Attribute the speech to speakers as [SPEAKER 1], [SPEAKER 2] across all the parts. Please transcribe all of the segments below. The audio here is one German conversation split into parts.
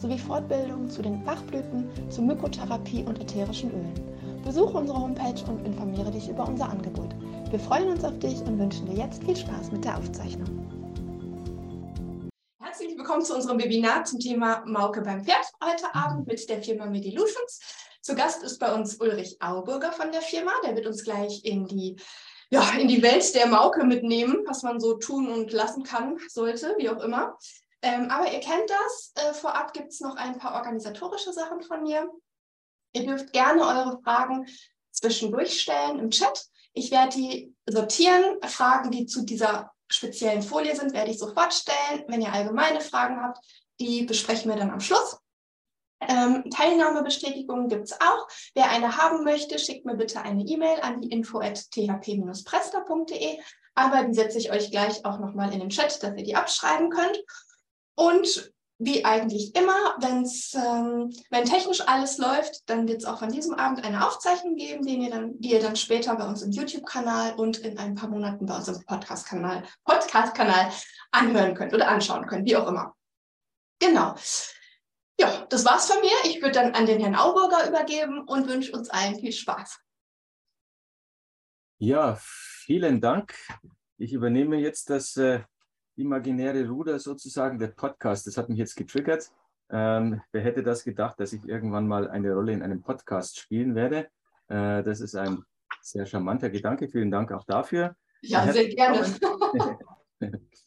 [SPEAKER 1] sowie Fortbildungen zu den Bachblüten, zur Mykotherapie und ätherischen Ölen. Besuche unsere Homepage und informiere dich über unser Angebot. Wir freuen uns auf dich und wünschen dir jetzt viel Spaß mit der Aufzeichnung.
[SPEAKER 2] Herzlich willkommen zu unserem Webinar zum Thema Mauke beim Pferd heute Abend mit der Firma Medilutions. Zu Gast ist bei uns Ulrich Auburger von der Firma. Der wird uns gleich in die ja, in die Welt der Mauke mitnehmen, was man so tun und lassen kann, sollte, wie auch immer. Ähm, aber ihr kennt das. Äh, vorab gibt es noch ein paar organisatorische Sachen von mir. Ihr dürft gerne eure Fragen zwischendurch stellen im Chat. Ich werde die sortieren. Fragen, die zu dieser speziellen Folie sind, werde ich sofort stellen. Wenn ihr allgemeine Fragen habt, die besprechen wir dann am Schluss. Ähm, Teilnahmebestätigung gibt es auch. Wer eine haben möchte, schickt mir bitte eine E-Mail an die info.thp-prester.de. Aber die setze ich euch gleich auch nochmal in den Chat, dass ihr die abschreiben könnt. Und wie eigentlich immer, wenn's, ähm, wenn technisch alles läuft, dann wird es auch an diesem Abend eine Aufzeichnung geben, den ihr dann, die ihr dann später bei uns im YouTube-Kanal und in ein paar Monaten bei unserem Podcast-Kanal Podcast -Kanal anhören könnt oder anschauen könnt, wie auch immer. Genau. Ja, das war's von mir. Ich würde dann an den Herrn Auburger übergeben und wünsche uns allen viel Spaß.
[SPEAKER 3] Ja, vielen Dank. Ich übernehme jetzt das äh, imaginäre Ruder sozusagen, der Podcast. Das hat mich jetzt getriggert. Ähm, wer hätte das gedacht, dass ich irgendwann mal eine Rolle in einem Podcast spielen werde? Äh, das ist ein sehr charmanter Gedanke. Vielen Dank auch dafür.
[SPEAKER 2] Ja, sehr gerne.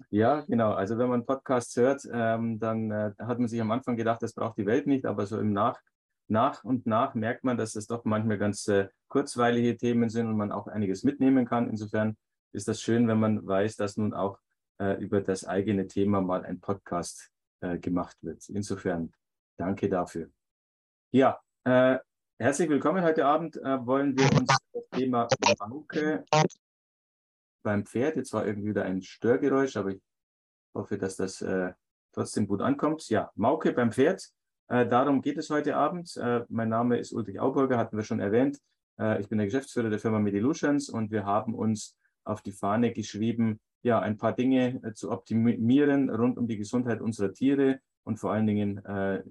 [SPEAKER 3] Ja, genau. Also wenn man Podcasts hört, ähm, dann äh, hat man sich am Anfang gedacht, das braucht die Welt nicht, aber so im Nach, nach und nach merkt man, dass das doch manchmal ganz äh, kurzweilige Themen sind und man auch einiges mitnehmen kann. Insofern ist das schön, wenn man weiß, dass nun auch äh, über das eigene Thema mal ein Podcast äh, gemacht wird. Insofern danke dafür. Ja, äh, herzlich willkommen. Heute Abend äh, wollen wir uns das Thema Banke beim Pferd. Jetzt war irgendwie wieder ein Störgeräusch, aber ich hoffe, dass das äh, trotzdem gut ankommt. Ja, Mauke beim Pferd. Äh, darum geht es heute Abend. Mein Name ist Ulrich Auburger, hatten wir schon erwähnt. Äh, ich bin der Geschäftsführer der Firma Medilutions und wir haben uns auf die Fahne geschrieben, ja, ein paar Dinge äh, zu optimieren rund um die Gesundheit unserer Tiere und vor allen Dingen äh,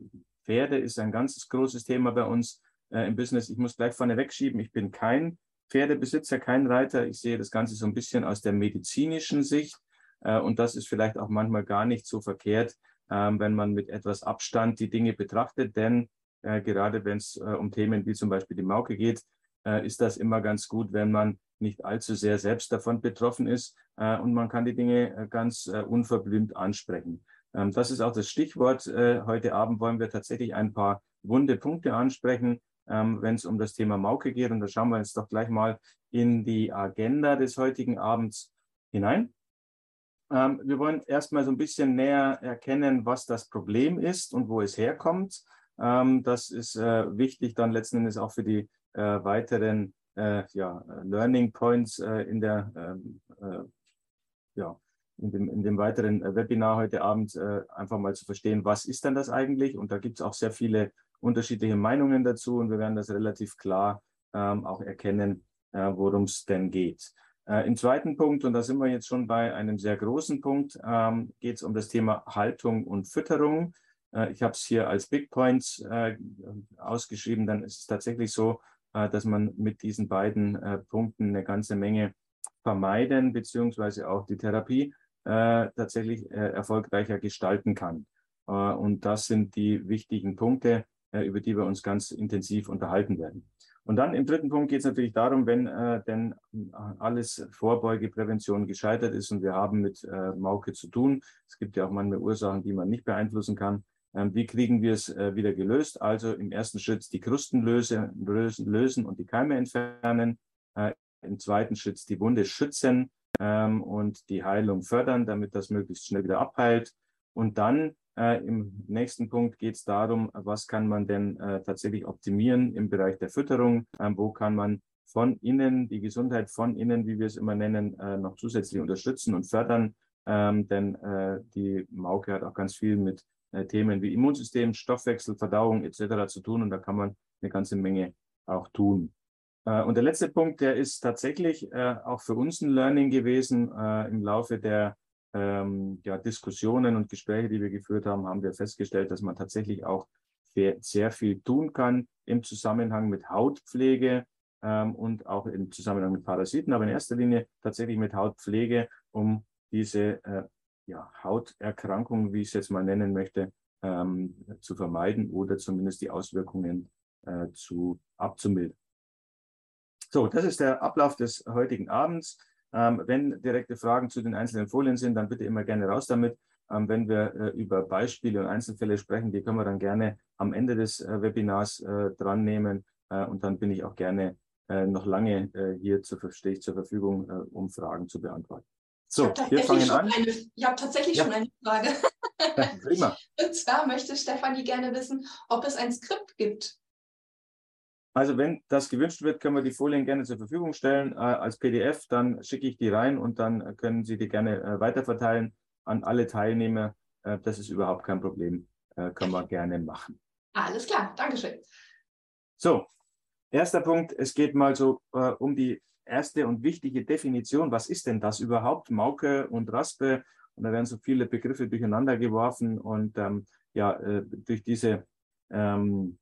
[SPEAKER 3] Pferde ist ein ganz großes Thema bei uns im Business. Ich muss gleich vorne wegschieben, ich bin kein Pferdebesitzer, kein Reiter. Ich sehe das Ganze so ein bisschen aus der medizinischen Sicht. Äh, und das ist vielleicht auch manchmal gar nicht so verkehrt, ähm, wenn man mit etwas Abstand die Dinge betrachtet. Denn äh, gerade wenn es äh, um Themen wie zum Beispiel die Mauke geht, ist das immer ganz gut, wenn man nicht allzu sehr selbst davon betroffen ist und man kann die Dinge ganz unverblümt ansprechen. Ähm, das ist auch das Stichwort. Heute Abend wollen wir tatsächlich ein paar wunde Punkte ansprechen, ähm, wenn es um das Thema Mauke geht. Und da schauen wir jetzt doch gleich mal in die Agenda des heutigen Abends hinein. Ähm, wir wollen erstmal so ein bisschen näher erkennen, was das Problem ist und wo es herkommt. Ähm, das ist äh, wichtig dann letzten Endes auch für die äh, weiteren äh, ja, Learning Points äh, in der ähm, äh, ja, in dem, in dem weiteren äh, Webinar heute Abend einfach mal zu verstehen, was ist denn das eigentlich? Und da gibt es auch sehr viele unterschiedliche Meinungen dazu und wir werden das relativ klar ähm, auch erkennen, äh, worum es denn geht. Äh, Im zweiten Punkt, und da sind wir jetzt schon bei einem sehr großen Punkt, ähm, geht es um das Thema Haltung und Fütterung. Äh, ich habe es hier als Big Points äh, ausgeschrieben, dann ist es tatsächlich so, äh, dass man mit diesen beiden äh, Punkten eine ganze Menge vermeiden, beziehungsweise auch die Therapie tatsächlich erfolgreicher gestalten kann. und das sind die wichtigen Punkte, äh, über die wir uns ganz intensiv unterhalten werden. Und dann im dritten Punkt geht es natürlich darum, wenn äh, denn alles Vorbeugeprävention gescheitert ist und wir haben mit äh, Mauke zu tun. Es gibt ja auch manchmal Ursachen, die man nicht beeinflussen kann. Ähm, wie kriegen wir es äh, wieder gelöst? Also im ersten Schritt die Krusten lösen, lösen und die Keime entfernen. Äh, Im zweiten Schritt die Wunde schützen ähm, und die Heilung fördern, damit das möglichst schnell wieder abheilt. Und dann Äh, Im nächsten Punkt geht es darum, was kann man denn tatsächlich optimieren im Bereich der Fütterung? Ähm, wo kann man von innen, die Gesundheit von innen, wie wir es immer nennen, noch zusätzlich unterstützen und fördern? Denn die Mauke hat auch ganz viel mit Themen wie Immunsystem, Stoffwechsel, Verdauung etc. zu tun und da kann man eine ganze Menge auch tun. Äh, und der letzte Punkt, der ist tatsächlich auch für uns ein Learning gewesen im Laufe der ähm, Diskussionen und Gespräche, die wir geführt haben, haben wir festgestellt, dass man tatsächlich auch sehr viel tun kann im Zusammenhang mit Hautpflege ähm, und auch im Zusammenhang mit Parasiten, aber in erster Linie tatsächlich mit Hautpflege, um diese äh, ja, Hauterkrankung, wie ich es jetzt mal nennen möchte, ähm, zu vermeiden oder zumindest die Auswirkungen äh, zu abzumildern. So, das ist der Ablauf des heutigen Abends. Ähm, wenn direkte Fragen zu den einzelnen Folien sind, dann bitte immer gerne raus damit. Ähm, wenn wir äh, über Beispiele und Einzelfälle sprechen, die können wir dann gerne am Ende des äh, Webinars äh, dran nehmen. Äh, und dann bin ich auch gerne äh, noch lange äh, hier zur, stehe ich zur Verfügung, um Fragen zu beantworten.
[SPEAKER 2] So, wir fangen an. Eine, ich habe tatsächlich ja. schon eine Frage.
[SPEAKER 3] Prima.
[SPEAKER 2] Und zwar möchte Stefanie gerne wissen, ob es ein Skript gibt
[SPEAKER 3] also wenn das gewünscht wird, können wir die Folien gerne zur Verfügung stellen äh, als PDF. Dann schicke ich die rein und dann können Sie die gerne äh, weiterverteilen an alle Teilnehmer. Äh, das ist überhaupt kein Problem. Äh, können wir gerne machen.
[SPEAKER 2] Alles klar, Dankeschön.
[SPEAKER 3] So, erster Punkt. Es geht mal so äh, um die erste und wichtige Definition. Was ist denn das überhaupt? Mauke und Raspe. Und da werden so viele Begriffe durcheinander geworfen. Und ähm, ja, äh, durch diese ähm,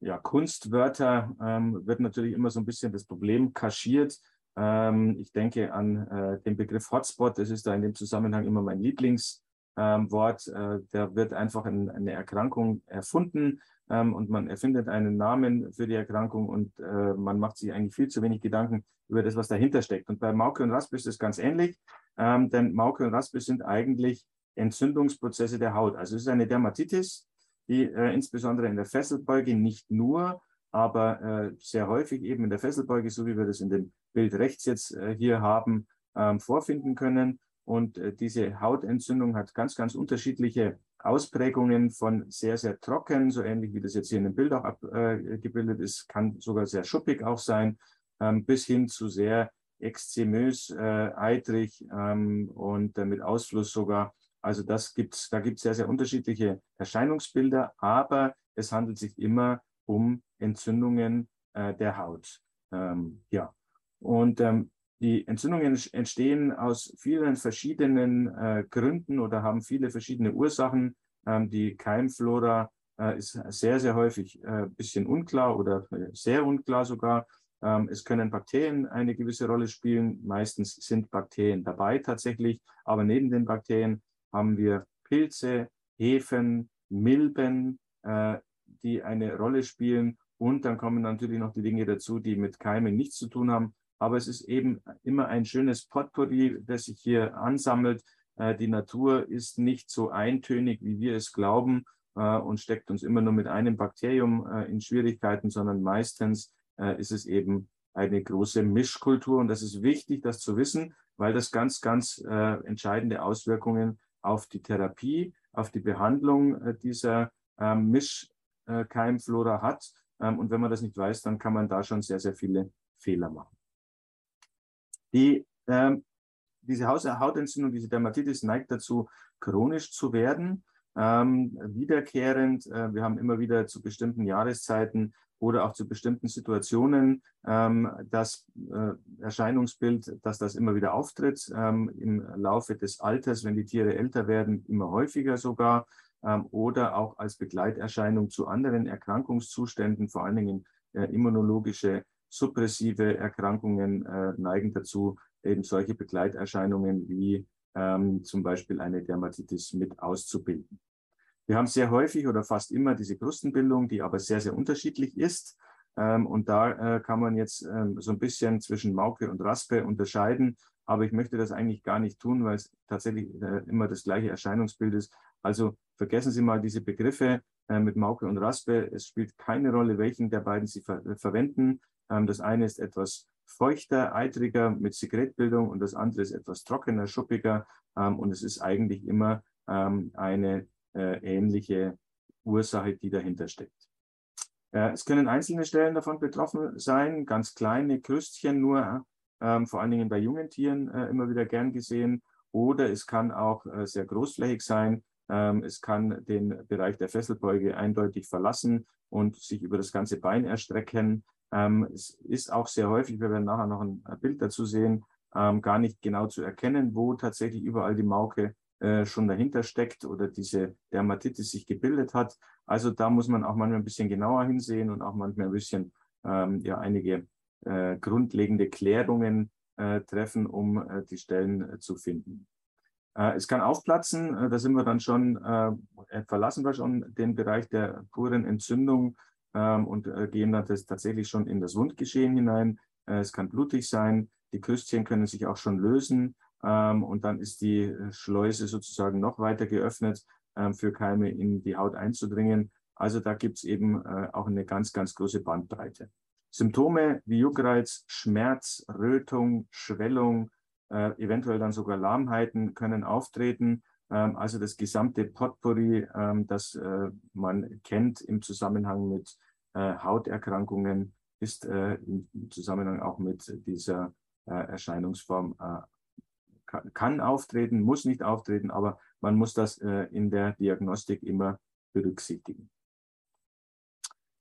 [SPEAKER 3] ja, Kunstwörter ähm, wird natürlich immer so ein bisschen das Problem kaschiert. Ähm, ich denke an äh, den Begriff Hotspot, das ist da in dem Zusammenhang immer mein Lieblingswort. Äh, da wird einfach ein, eine Erkrankung erfunden ähm, und man erfindet einen Namen für die Erkrankung und äh, man macht sich eigentlich viel zu wenig Gedanken über das, was dahinter steckt. Und bei Mauke und Raspe ist es ganz ähnlich, ähm, denn Mauke und Raspe sind eigentlich Entzündungsprozesse der Haut. Also es ist eine Dermatitis, die äh, insbesondere in der Fesselbeuge nicht nur, aber äh, sehr häufig eben in der Fesselbeuge, so wie wir das in dem Bild rechts jetzt äh, hier haben, ähm, vorfinden können. Und äh, diese Hautentzündung hat ganz, ganz unterschiedliche Ausprägungen von sehr, sehr trocken, so ähnlich wie das jetzt hier in dem Bild auch abgebildet ist, kann sogar sehr schuppig auch sein, ähm, bis hin zu sehr exzemös, äh, eitrig ähm, und mit Ausfluss sogar also das gibt's, da gibt es sehr, sehr unterschiedliche Erscheinungsbilder, aber es handelt sich immer um Entzündungen äh, der Haut. Ähm, ja, und ähm, die Entzündungen entstehen aus vielen verschiedenen äh, Gründen oder haben viele verschiedene Ursachen. Ähm, die Keimflora äh, ist sehr, sehr häufig ein äh, bisschen unklar oder äh, sehr unklar sogar. Ähm, es können Bakterien eine gewisse Rolle spielen. Meistens sind Bakterien dabei tatsächlich, aber neben den Bakterien haben wir Pilze, Hefen, Milben, äh, die eine Rolle spielen. Und dann kommen natürlich noch die Dinge dazu, die mit Keimen nichts zu tun haben. Aber es ist eben immer ein schönes Potpourri, das sich hier ansammelt. Äh, die Natur ist nicht so eintönig, wie wir es glauben äh, und steckt uns immer nur mit einem Bakterium äh, in Schwierigkeiten, sondern meistens ist es eben eine große Mischkultur. Und das ist wichtig, das zu wissen, weil das ganz, ganz entscheidende Auswirkungen auf die Therapie, auf die Behandlung dieser ähm, Mischkeimflora hat. Ähm, und wenn man das nicht weiß, dann kann man da schon sehr, sehr viele Fehler machen. Die, ähm, diese Hautentzündung, diese Dermatitis neigt dazu, chronisch zu werden, ähm, wiederkehrend. Äh, wir haben immer wieder zu bestimmten Jahreszeiten oder auch zu bestimmten Situationen ähm, das äh, Erscheinungsbild, dass das immer wieder auftritt, ähm, im Laufe des Alters, wenn die Tiere älter werden, immer häufiger sogar ähm, oder auch als Begleiterscheinung zu anderen Erkrankungszuständen, vor allen Dingen äh, immunologische, suppressive Erkrankungen äh, neigen dazu, eben solche Begleiterscheinungen wie ähm, zum Beispiel eine Dermatitis mit auszubilden. Wir haben sehr häufig oder fast immer diese Krustenbildung, die aber sehr, sehr unterschiedlich ist. Ähm, und da äh, kann man jetzt ähm, so ein bisschen zwischen Mauke und Raspe unterscheiden. Aber ich möchte das eigentlich gar nicht tun, weil es tatsächlich äh, immer das gleiche Erscheinungsbild ist. Also vergessen Sie mal diese Begriffe äh, mit Mauke und Raspe. Es spielt keine Rolle, welchen der beiden Sie ver verwenden. Ähm, das eine ist etwas feuchter, eitriger mit Sekretbildung und das andere ist etwas trockener, schuppiger. und es ist eigentlich immer eine ähnliche Ursache, die dahinter steckt. es können einzelne Stellen davon betroffen sein, ganz kleine Krüstchen nur, ähm, vor allen Dingen bei jungen Tieren immer wieder gern gesehen. Oder es kann auch sehr großflächig sein, ähm, es kann den Bereich der Fesselbeuge eindeutig verlassen und sich über das ganze Bein erstrecken. Ähm, es ist auch sehr häufig, wir werden nachher noch ein Bild dazu sehen, ähm, gar nicht genau zu erkennen, wo tatsächlich überall die Mauke äh, schon dahinter steckt oder diese Dermatitis sich gebildet hat. Also da muss man auch manchmal ein bisschen genauer hinsehen und auch manchmal ein bisschen ja, einige äh, grundlegende Klärungen äh, treffen, um die Stellen zu finden. Äh, es kann aufplatzen, äh, da sind wir dann schon, äh, verlassen wir schon den Bereich der puren Entzündung ähm, und gehen dann das tatsächlich schon in das Wundgeschehen hinein. es kann blutig sein, die Krüstchen können sich auch schon lösen ähm, und dann ist die Schleuse sozusagen noch weiter geöffnet, ähm, für Keime in die Haut einzudringen. Also da gibt es eben auch eine ganz, ganz große Bandbreite. Symptome wie Juckreiz, Schmerz, Rötung, Schwellung, äh, eventuell dann sogar Lahmheiten können auftreten. Ähm, also das gesamte Potpourri, ähm, das äh, man kennt im Zusammenhang mit äh, Hauterkrankungen, ist äh, im Zusammenhang auch mit dieser äh, Erscheinungsform äh, kann, auftreten, muss nicht auftreten, aber man muss das in der Diagnostik immer berücksichtigen.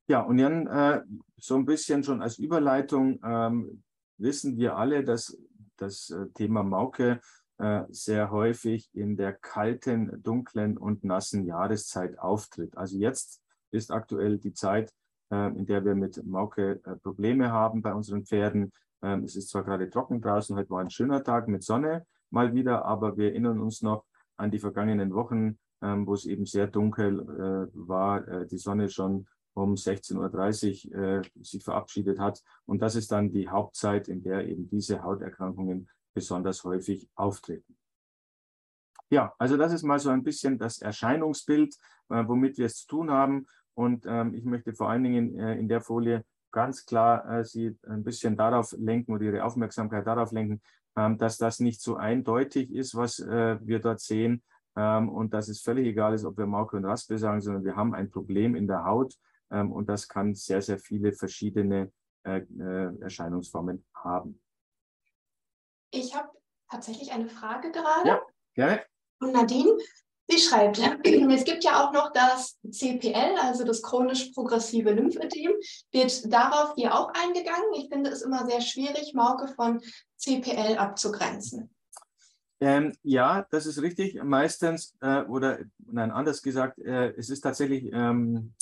[SPEAKER 3] Ja, und dann so ein bisschen schon als Überleitung ähm, wissen wir alle, dass das äh, Thema Mauke äh, sehr häufig in der kalten, dunklen und nassen Jahreszeit auftritt. Also jetzt ist aktuell die Zeit, äh, in der wir mit Mauke Probleme haben bei unseren Pferden. Ähm, es ist zwar gerade trocken draußen, heute war ein schöner Tag mit Sonne mal wieder, aber wir erinnern uns noch an die vergangenen Wochen, ähm, wo es eben sehr dunkel war, die Sonne schon um 16.30 Uhr äh, sich verabschiedet hat. Und das ist dann die Hauptzeit, in der eben diese Hauterkrankungen besonders häufig auftreten. Ja, also das ist mal so ein bisschen das Erscheinungsbild, äh, womit wir es zu tun haben. Und ähm, ich möchte vor allen Dingen äh, in der Folie ganz klar äh, Sie ein bisschen darauf lenken oder Ihre Aufmerksamkeit darauf lenken, ähm, dass das nicht so eindeutig ist, was äh, wir dort sehen. Ähm, und dass es völlig egal ist, ob wir Mauke und Raspe sagen, sondern wir haben ein Problem in der Haut, ähm, und das kann sehr, sehr viele verschiedene äh, äh, Erscheinungsformen haben.
[SPEAKER 2] Ich habe tatsächlich eine Frage gerade.
[SPEAKER 3] Ja, gerne.
[SPEAKER 2] Und Nadine, sie schreibt, es gibt ja auch noch das CPL, also das chronisch progressive Lymphödem. Wird darauf hier auch eingegangen? Ich finde es immer sehr schwierig, Mauke von CPL abzugrenzen.
[SPEAKER 3] Ähm, ja, das ist richtig. Meistens, äh, oder nein, anders gesagt, äh, es ist tatsächlich ähm,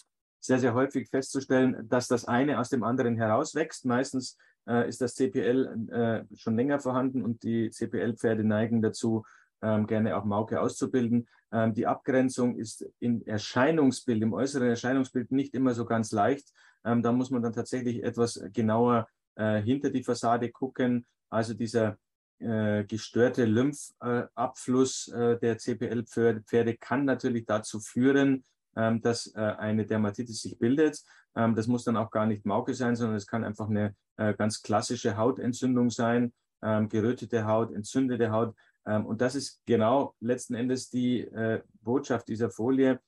[SPEAKER 3] sehr, sehr häufig festzustellen, dass das eine aus dem anderen herauswächst. Meistens äh, ist das CPL äh, schon länger vorhanden und die CPL-Pferde neigen dazu, ähm, gerne auch Mauke auszubilden. Ähm, die Abgrenzung ist im Erscheinungsbild, im äußeren Erscheinungsbild nicht immer so ganz leicht. Ähm, da muss man dann tatsächlich etwas genauer äh, hinter die Fassade gucken. Also dieser äh, gestörte Lymphabfluss äh, der CPL-Pferde kann natürlich dazu führen, ähm, dass äh, eine Dermatitis sich bildet. Ähm, das muss dann auch gar nicht Mauke sein, sondern es kann einfach eine äh, ganz klassische Hautentzündung sein, ähm, gerötete Haut, entzündete Haut. Und das ist genau letzten Endes die äh, Botschaft dieser Folie.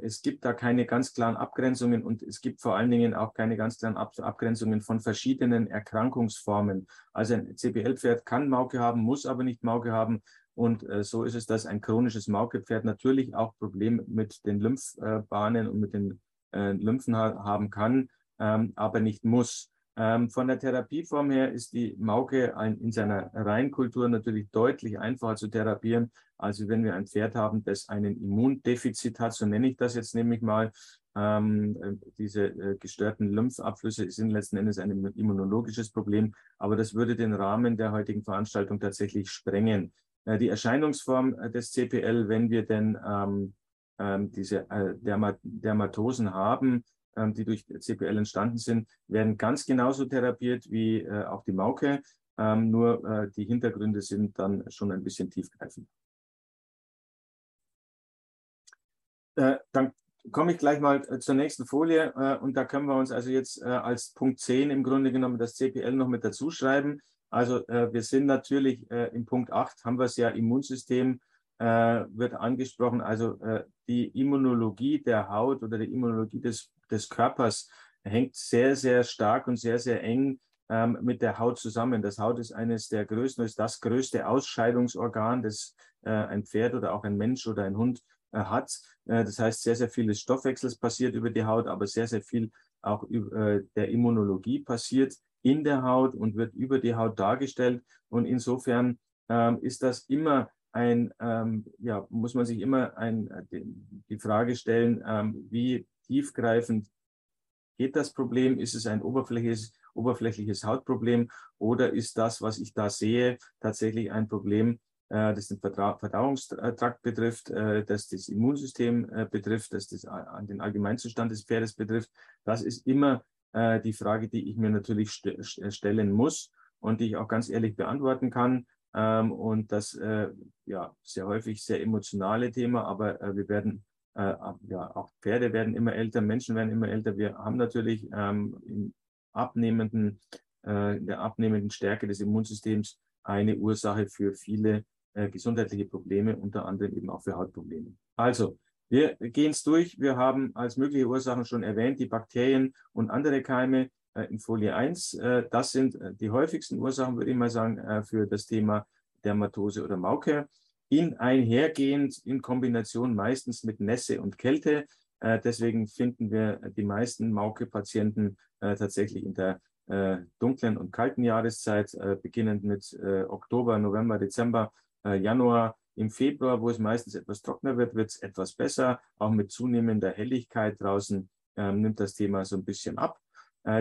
[SPEAKER 3] es gibt da keine ganz klaren Abgrenzungen und es gibt vor allen Dingen auch keine ganz klaren Abgrenzungen von verschiedenen Erkrankungsformen. Also ein CPL-Pferd kann Mauke haben, muss aber nicht Mauke haben. Und äh, so ist es, dass ein chronisches Maukepferd natürlich auch Probleme mit den Lymphbahnen und mit den äh, Lymphen ha haben kann, ähm, aber nicht muss. Ähm, von der Therapieform her ist die Mauke ein, in seiner Reinkultur natürlich deutlich einfacher zu therapieren, als wenn wir ein Pferd haben, das einen Immundefizit hat, so nenne ich das jetzt nämlich mal. Ähm, äh, diese äh, gestörten Lymphabflüsse sind letzten Endes ein immunologisches Problem, aber das würde den Rahmen der heutigen Veranstaltung tatsächlich sprengen. Äh, die Erscheinungsform äh, des CPL, wenn wir denn ähm, ähm, diese äh, Dermat Dermatosen haben, die durch CPL entstanden sind, werden ganz genauso therapiert wie äh, auch die Mauke. Ähm, nur äh, die Hintergründe sind dann schon ein bisschen tiefgreifend. Äh, dann komme ich gleich mal zur nächsten Folie und da können wir uns also jetzt als Punkt 10 im Grunde genommen das CPL noch mit dazu schreiben. Also wir sind natürlich im Punkt 8, haben wir es ja Immunsystem wird angesprochen. Also die Immunologie der Haut oder die Immunologie des, des Körpers hängt sehr, sehr stark und sehr, sehr eng ähm, mit der Haut zusammen. Das Haut ist eines der größten, ist das größte Ausscheidungsorgan, das äh, ein Pferd oder auch ein Mensch oder ein Hund äh, hat. Äh, das heißt, sehr, sehr viel des Stoffwechsels passiert über die Haut, aber sehr, sehr viel auch über, äh, der Immunologie passiert in der Haut und wird über die Haut dargestellt. Und insofern ähm, ist das immer ein, ähm, ja, muss man sich immer ein, die Frage stellen, ähm, wie tiefgreifend geht das Problem? Ist es ein oberflächliches, oberflächliches Hautproblem oder ist das, was ich da sehe, tatsächlich ein Problem, äh, das den Verdauungstrakt betrifft, äh, das das Immunsystem äh, betrifft, das das an den Allgemeinzustand des Pferdes betrifft? Das ist immer die Frage, die ich mir natürlich stellen muss und die ich auch ganz ehrlich beantworten kann. Ähm, und das ja sehr häufig sehr emotionale Thema, aber wir werden äh, ja, auch Pferde werden immer älter, Menschen werden immer älter. Wir haben natürlich ähm, in abnehmenden, äh, der abnehmenden Stärke des Immunsystems eine Ursache für viele äh, gesundheitliche Probleme, unter anderem eben auch für Hautprobleme. Also, wir gehen es durch. Wir haben als mögliche Ursachen schon erwähnt, die Bakterien und andere Keime äh, in Folie 1. Äh, das sind äh, die häufigsten Ursachen, würde ich mal sagen, äh, für das Thema Dermatose oder Mauke in einhergehend in Kombination meistens mit Nässe und Kälte. Äh, deswegen finden wir die meisten Mauke-Patienten äh, tatsächlich in der äh, dunklen und kalten Jahreszeit, äh, beginnend mit äh, Oktober, November, Dezember, äh, Januar. Im Februar, wo es meistens etwas trockener wird, wird es etwas besser. Auch mit zunehmender Helligkeit draußen ähm, nimmt das Thema so ein bisschen ab.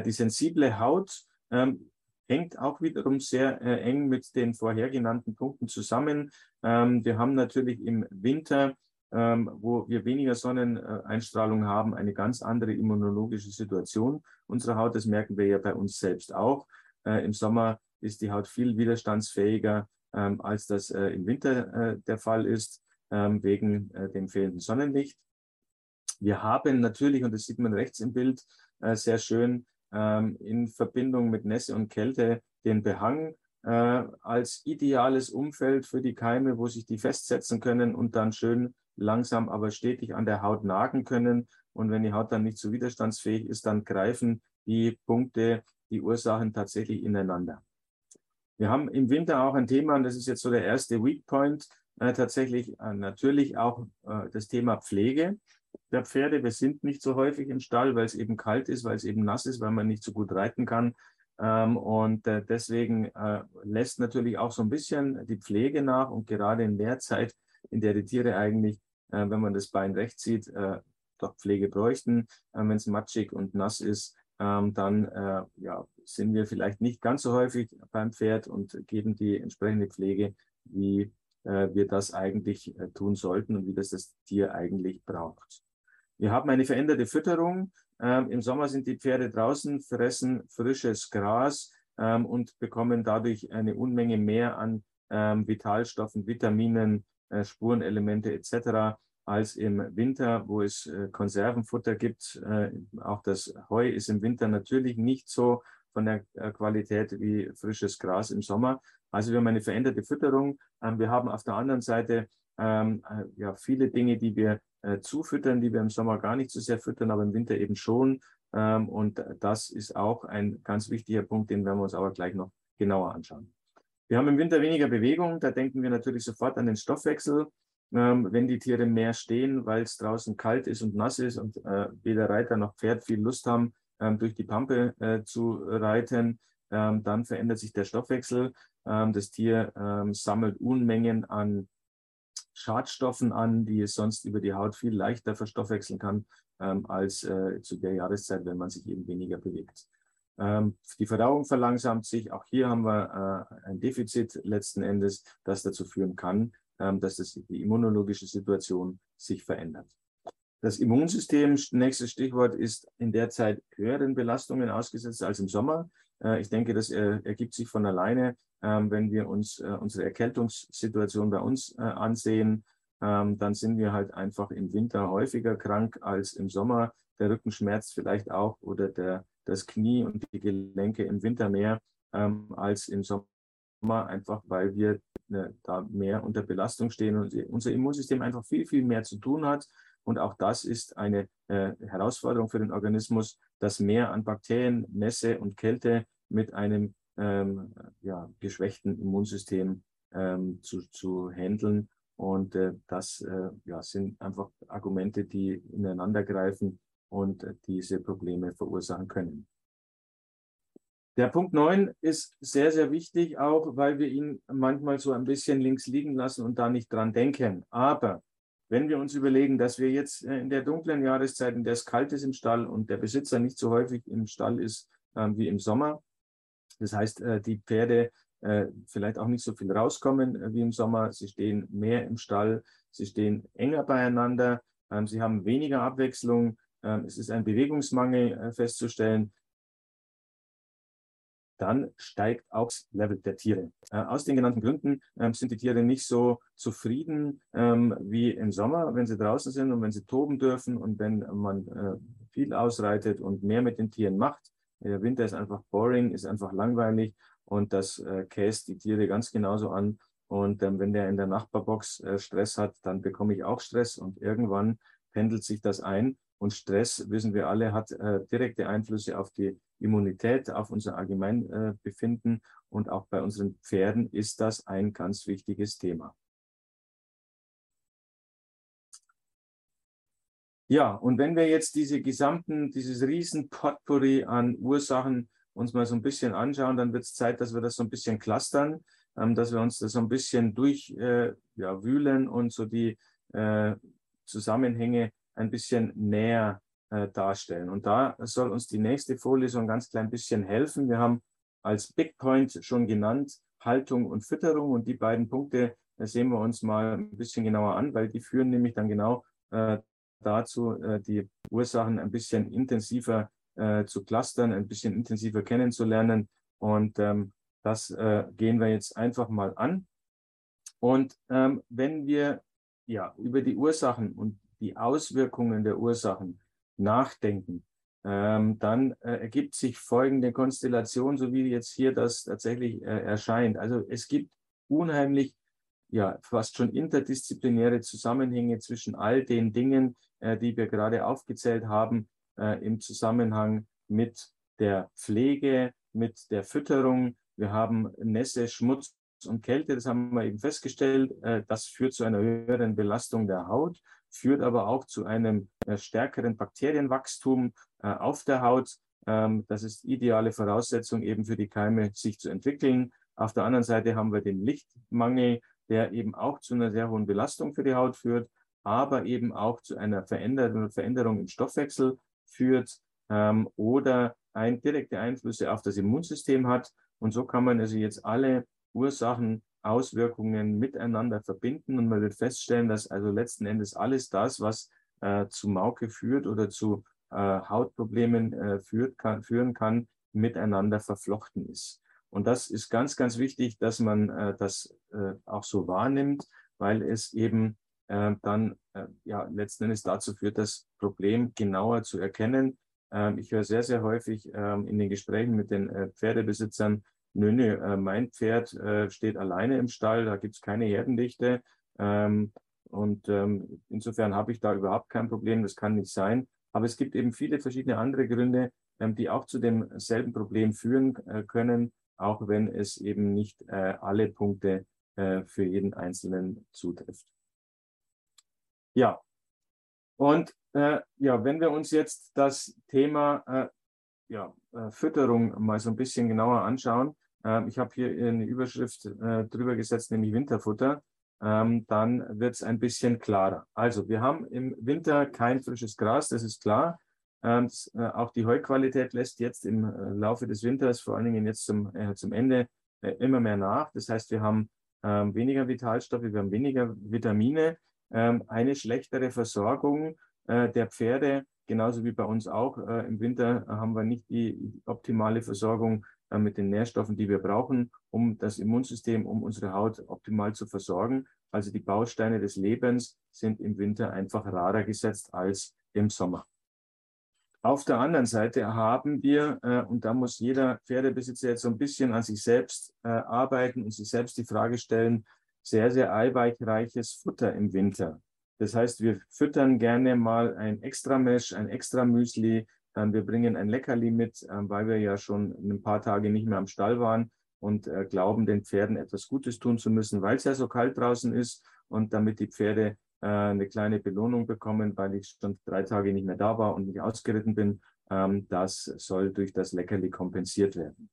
[SPEAKER 3] die sensible Haut ähm, hängt auch wiederum sehr äh, eng mit den vorher genannten Punkten zusammen. Ähm, wir haben natürlich im Winter, ähm, wo wir weniger Sonneneinstrahlung haben, eine ganz andere immunologische Situation unserer Haut. Das merken wir ja bei uns selbst auch. Äh, Im Sommer ist die Haut viel widerstandsfähiger, ähm, als das äh, im Winter äh, der Fall ist, ähm, wegen äh, dem fehlenden Sonnenlicht. Wir haben natürlich, und das sieht man rechts im Bild äh, sehr schön, in Verbindung mit Nässe und Kälte den Behang äh, als ideales Umfeld für die Keime, wo sich die festsetzen können und dann schön langsam, aber stetig an der Haut nagen können. Und wenn die Haut dann nicht so widerstandsfähig ist, dann greifen die Punkte, die Ursachen tatsächlich ineinander. Wir haben im Winter auch ein Thema, und das ist jetzt so der erste Weak Point, äh, tatsächlich äh, natürlich auch äh, das Thema Pflege der Pferde. Wir sind nicht so häufig im Stall, weil es eben kalt ist, weil es eben nass ist, weil man nicht so gut reiten kann. Ähm, und äh, deswegen äh, lässt natürlich auch so ein bisschen die Pflege nach. Und gerade in der Zeit, in der die Tiere eigentlich, äh, wenn man das Bein recht sieht, doch Pflege bräuchten, wenn es matschig und nass ist, ähm, dann ja, sind wir vielleicht nicht ganz so häufig beim Pferd und geben die entsprechende Pflege, wie wir das eigentlich tun sollten und wie das das Tier eigentlich braucht. Wir haben eine veränderte Fütterung. Ähm, Im Sommer sind die Pferde draußen, fressen frisches Gras ähm, und bekommen dadurch eine Unmenge mehr an ähm, Vitalstoffen, Vitaminen, äh, Spurenelemente etc. als im Winter, wo es äh, Konservenfutter gibt. Äh, auch das Heu ist im Winter natürlich nicht so von der äh, Qualität wie frisches Gras im Sommer. Also wir haben eine veränderte Fütterung. Ähm, wir haben auf der anderen Seite ähm, äh, ja, viele Dinge, die wir äh, zufüttern, die wir im Sommer gar nicht so sehr füttern, aber im Winter eben schon. Ähm, und das ist auch ein ganz wichtiger Punkt, den werden wir uns aber gleich noch genauer anschauen. Wir haben im Winter weniger Bewegung, da denken wir natürlich sofort an den Stoffwechsel. Ähm, wenn die Tiere mehr stehen, weil es draußen kalt ist und nass ist und äh, weder Reiter noch Pferd viel Lust haben, ähm, durch die Pampe äh, zu reiten, ähm, dann verändert sich der Stoffwechsel. Ähm, das Tier sammelt Unmengen an Schadstoffen an, die es sonst über die Haut viel leichter verstoffwechseln kann ähm, als äh, zu der Jahreszeit, wenn man sich eben weniger bewegt. Ähm, die Verdauung verlangsamt sich. Auch hier haben wir äh, ein Defizit letzten Endes, das dazu führen kann, ähm, dass das, die immunologische Situation sich verändert. Das Immunsystem, nächstes Stichwort, ist in der Zeit höheren Belastungen ausgesetzt als im Sommer. Äh, ich denke, das äh, ergibt sich von alleine, ähm, wenn wir uns äh, unsere Erkältungssituation bei uns ansehen. Ähm, dann sind wir halt einfach im Winter häufiger krank als im Sommer. Der Rücken schmerzt vielleicht auch oder der, das Knie und die Gelenke im Winter mehr ähm, als im Sommer. einfach weil wir äh, da mehr unter Belastung stehen und unser Immunsystem einfach viel, viel mehr zu tun hat. Und auch das ist eine äh, Herausforderung für den Organismus, das Mehr an Bakterien, Nässe und Kälte mit einem ähm, ja, geschwächten Immunsystem ähm, zu, zu handeln. Und äh, das äh, ja, sind einfach Argumente, die ineinander greifen und diese Probleme verursachen können. Der Punkt 9 ist sehr, sehr wichtig, auch weil wir ihn manchmal so ein bisschen links liegen lassen und da nicht dran denken. Aber wenn wir uns überlegen, dass wir jetzt äh, in der dunklen Jahreszeit, in der es kalt ist im Stall und der Besitzer nicht so häufig im Stall ist äh, wie im Sommer, das heißt, äh, die Pferde äh, vielleicht auch nicht so viel rauskommen äh, wie im Sommer, sie stehen mehr im Stall, sie stehen enger beieinander, ähm, sie haben weniger Abwechslung, ähm, es ist ein Bewegungsmangel festzustellen. Dann steigt auch das Level der Tiere. Aus den genannten Gründen ähm, sind die Tiere nicht so zufrieden wie im Sommer, wenn sie draußen sind und wenn sie toben dürfen und wenn man viel ausreitet und mehr mit den Tieren macht. Der Winter ist einfach boring, ist einfach langweilig und das äh, käst die Tiere ganz genauso an. Und ähm, wenn der in der Nachbarbox äh, Stress hat, dann bekomme ich auch Stress und irgendwann pendelt sich das ein. Und Stress, wissen wir alle, hat äh, direkte Einflüsse auf die Immunität, auf unser Allgemeinbefinden. und auch bei unseren Pferden ist das ein ganz wichtiges Thema. Ja, und wenn wir jetzt diese gesamten, dieses riesen Potpourri an Ursachen uns mal so ein bisschen anschauen, dann wird es Zeit, dass wir das so ein bisschen clustern, ähm, dass wir uns das so ein bisschen durchwühlen äh, ja, und so die äh, Zusammenhänge ein bisschen näher äh, darstellen. Und da soll uns die nächste Folie so ein ganz klein bisschen helfen. Wir haben als Big Point schon genannt Haltung und Fütterung und die beiden Punkte äh, sehen wir uns mal ein bisschen genauer an, weil die führen nämlich dann genau äh, dazu, äh, die Ursachen ein bisschen intensiver äh, zu clustern, ein bisschen intensiver kennenzulernen. Und ähm, das äh, gehen wir jetzt einfach mal an. Und ähm, wenn wir ja über die Ursachen und die Auswirkungen der Ursachen nachdenken, ähm, dann äh, ergibt sich folgende Konstellation, so wie jetzt hier das tatsächlich äh, erscheint. Also es gibt unheimlich, ja, fast schon interdisziplinäre Zusammenhänge zwischen all den Dingen, die wir gerade aufgezählt haben, äh, im Zusammenhang mit der Pflege, mit der Fütterung. Wir haben Nässe, Schmutz und Kälte, das haben wir eben festgestellt. Äh, das führt zu einer höheren Belastung der Haut führt aber auch zu einem äh, stärkeren Bakterienwachstum äh, auf der Haut. Ähm, das ist ideale Voraussetzung eben für die Keime, sich zu entwickeln. Auf der anderen Seite haben wir den Lichtmangel, der eben auch zu einer sehr hohen Belastung für die Haut führt, aber eben auch zu einer Veränderung, Veränderung im Stoffwechsel führt ähm, oder ein, direkte Einflüsse auf das Immunsystem hat. Und so kann man also jetzt alle Ursachen Auswirkungen miteinander verbinden und man wird feststellen, dass also letzten Endes alles das, was äh, zu Mauke führt oder zu äh, Hautproblemen äh, führt, kann, führen kann, miteinander verflochten ist. Und das ist ganz, ganz wichtig, dass man äh, das äh, auch so wahrnimmt, weil es eben äh, dann ja letzten Endes dazu führt, das Problem genauer zu erkennen. Ähm, ich höre sehr, sehr häufig ähm, in den Gesprächen mit den Pferdebesitzern, nö, nö, äh, mein Pferd äh, steht alleine im Stall, da gibt es keine Herdendichte. Ähm, und ähm, insofern habe ich da überhaupt kein Problem, das kann nicht sein. Aber es gibt eben viele verschiedene andere Gründe, ähm, die auch zu demselben Problem führen äh, können, auch wenn es eben nicht äh, alle Punkte äh, für jeden Einzelnen zutrifft. Ja, und äh, ja, wenn wir uns jetzt das Thema äh, ja, äh, Fütterung mal so ein bisschen genauer anschauen, ähm, ich habe hier eine Überschrift äh, drüber gesetzt, nämlich Winterfutter. Ähm, dann wird es ein bisschen klarer. Also wir haben im Winter kein frisches Gras, das ist klar. Ähm, äh, auch die Heuqualität lässt jetzt im Laufe des Winters, vor allen Dingen jetzt zum, zum Ende, immer mehr nach. Das heißt, wir haben ähm, weniger Vitalstoffe, wir haben weniger Vitamine, eine schlechtere Versorgung äh, der Pferde, genauso wie bei uns auch. Im Winter haben wir nicht die optimale Versorgung äh, mit den Nährstoffen, die wir brauchen, um das Immunsystem, um unsere Haut optimal zu versorgen. Also die Bausteine des Lebens sind im Winter einfach rarer gesetzt als im Sommer. Auf der anderen Seite haben wir, äh, und da muss jeder Pferdebesitzer jetzt so ein bisschen an sich selbst äh, arbeiten und sich selbst die Frage stellen, sehr, sehr eiweichreiches Futter im Winter. Das heißt, wir füttern gerne mal ein extra Mesh, ein extra Müsli. Ähm, wir bringen ein Leckerli mit, ähm, weil wir ja schon ein paar Tage nicht mehr am Stall waren und äh, glauben, den Pferden etwas Gutes tun zu müssen, weil es ja so kalt draußen ist und damit die Pferde äh, eine kleine Belohnung bekommen, weil ich schon drei Tage nicht mehr da war und nicht ausgeritten bin. Ähm, das soll durch das Leckerli kompensiert werden.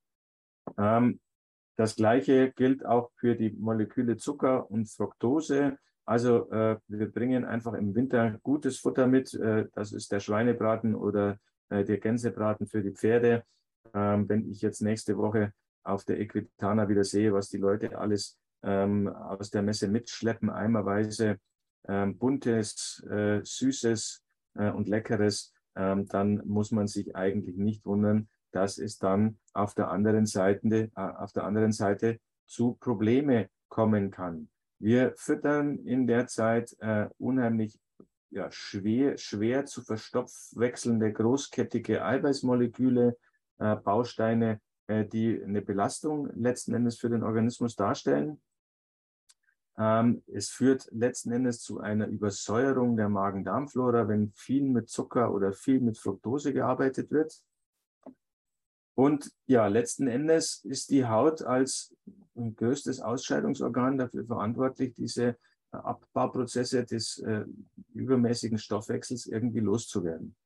[SPEAKER 3] Das Gleiche gilt auch für die Moleküle Zucker und Fructose. Also äh, wir bringen einfach im Winter gutes Futter mit. Äh, das ist der Schweinebraten oder äh, der Gänsebraten für die Pferde. Ähm, wenn ich jetzt nächste Woche auf der Equitana wieder sehe, was die Leute alles ähm, aus der Messe mitschleppen, eimerweise ähm, buntes, äh, süßes äh, und leckeres, ähm, dann muss man sich eigentlich nicht wundern, dass es dann auf der anderen Seite, äh, auf der anderen Seite zu Probleme kommen kann. Wir füttern in der Zeit äh, unheimlich ja, schwer, schwer zu verstoffwechselnde großkettige Eiweißmoleküle, äh, Bausteine, äh, die eine Belastung letzten Endes für den Organismus darstellen. Ähm, es führt letzten Endes zu einer Übersäuerung der Magen-Darm-Flora, wenn viel mit Zucker oder viel mit Fructose gearbeitet wird. Und ja, letzten Endes ist die Haut als größtes Ausscheidungsorgan dafür verantwortlich, diese äh, Abbauprozesse des äh, übermäßigen Stoffwechsels irgendwie loszuwerden.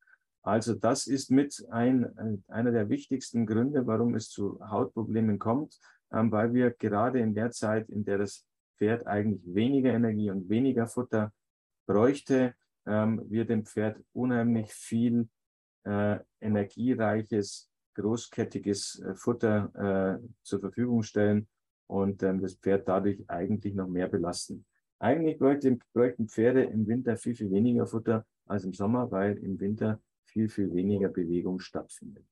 [SPEAKER 3] Also das ist mit ein, äh, einer der wichtigsten Gründe, warum es zu Hautproblemen kommt, ähm, weil wir gerade in der Zeit, in der das Pferd eigentlich weniger Energie und weniger Futter bräuchte, ähm, wir dem Pferd unheimlich viel äh, energiereiches großkettiges äh, Futter äh, zur Verfügung stellen und ähm, das Pferd dadurch eigentlich noch mehr belasten. Eigentlich bräuchten, bräuchten Pferde im Winter viel, viel weniger Futter als im Sommer, weil im Winter viel, viel weniger Bewegung stattfindet.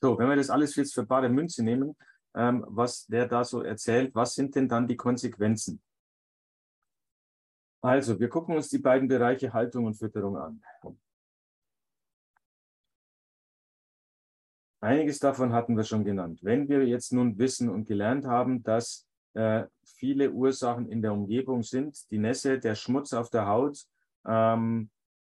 [SPEAKER 3] So, wenn wir das alles jetzt für bare Münze nehmen, ähm, was der da so erzählt, was sind denn dann die Konsequenzen? Also, wir gucken uns die beiden Bereiche Haltung und Fütterung an. Einiges davon hatten wir schon genannt. Wenn wir jetzt nun wissen und gelernt haben, dass äh, viele Ursachen in der Umgebung sind, die Nässe, der Schmutz auf der Haut, ähm,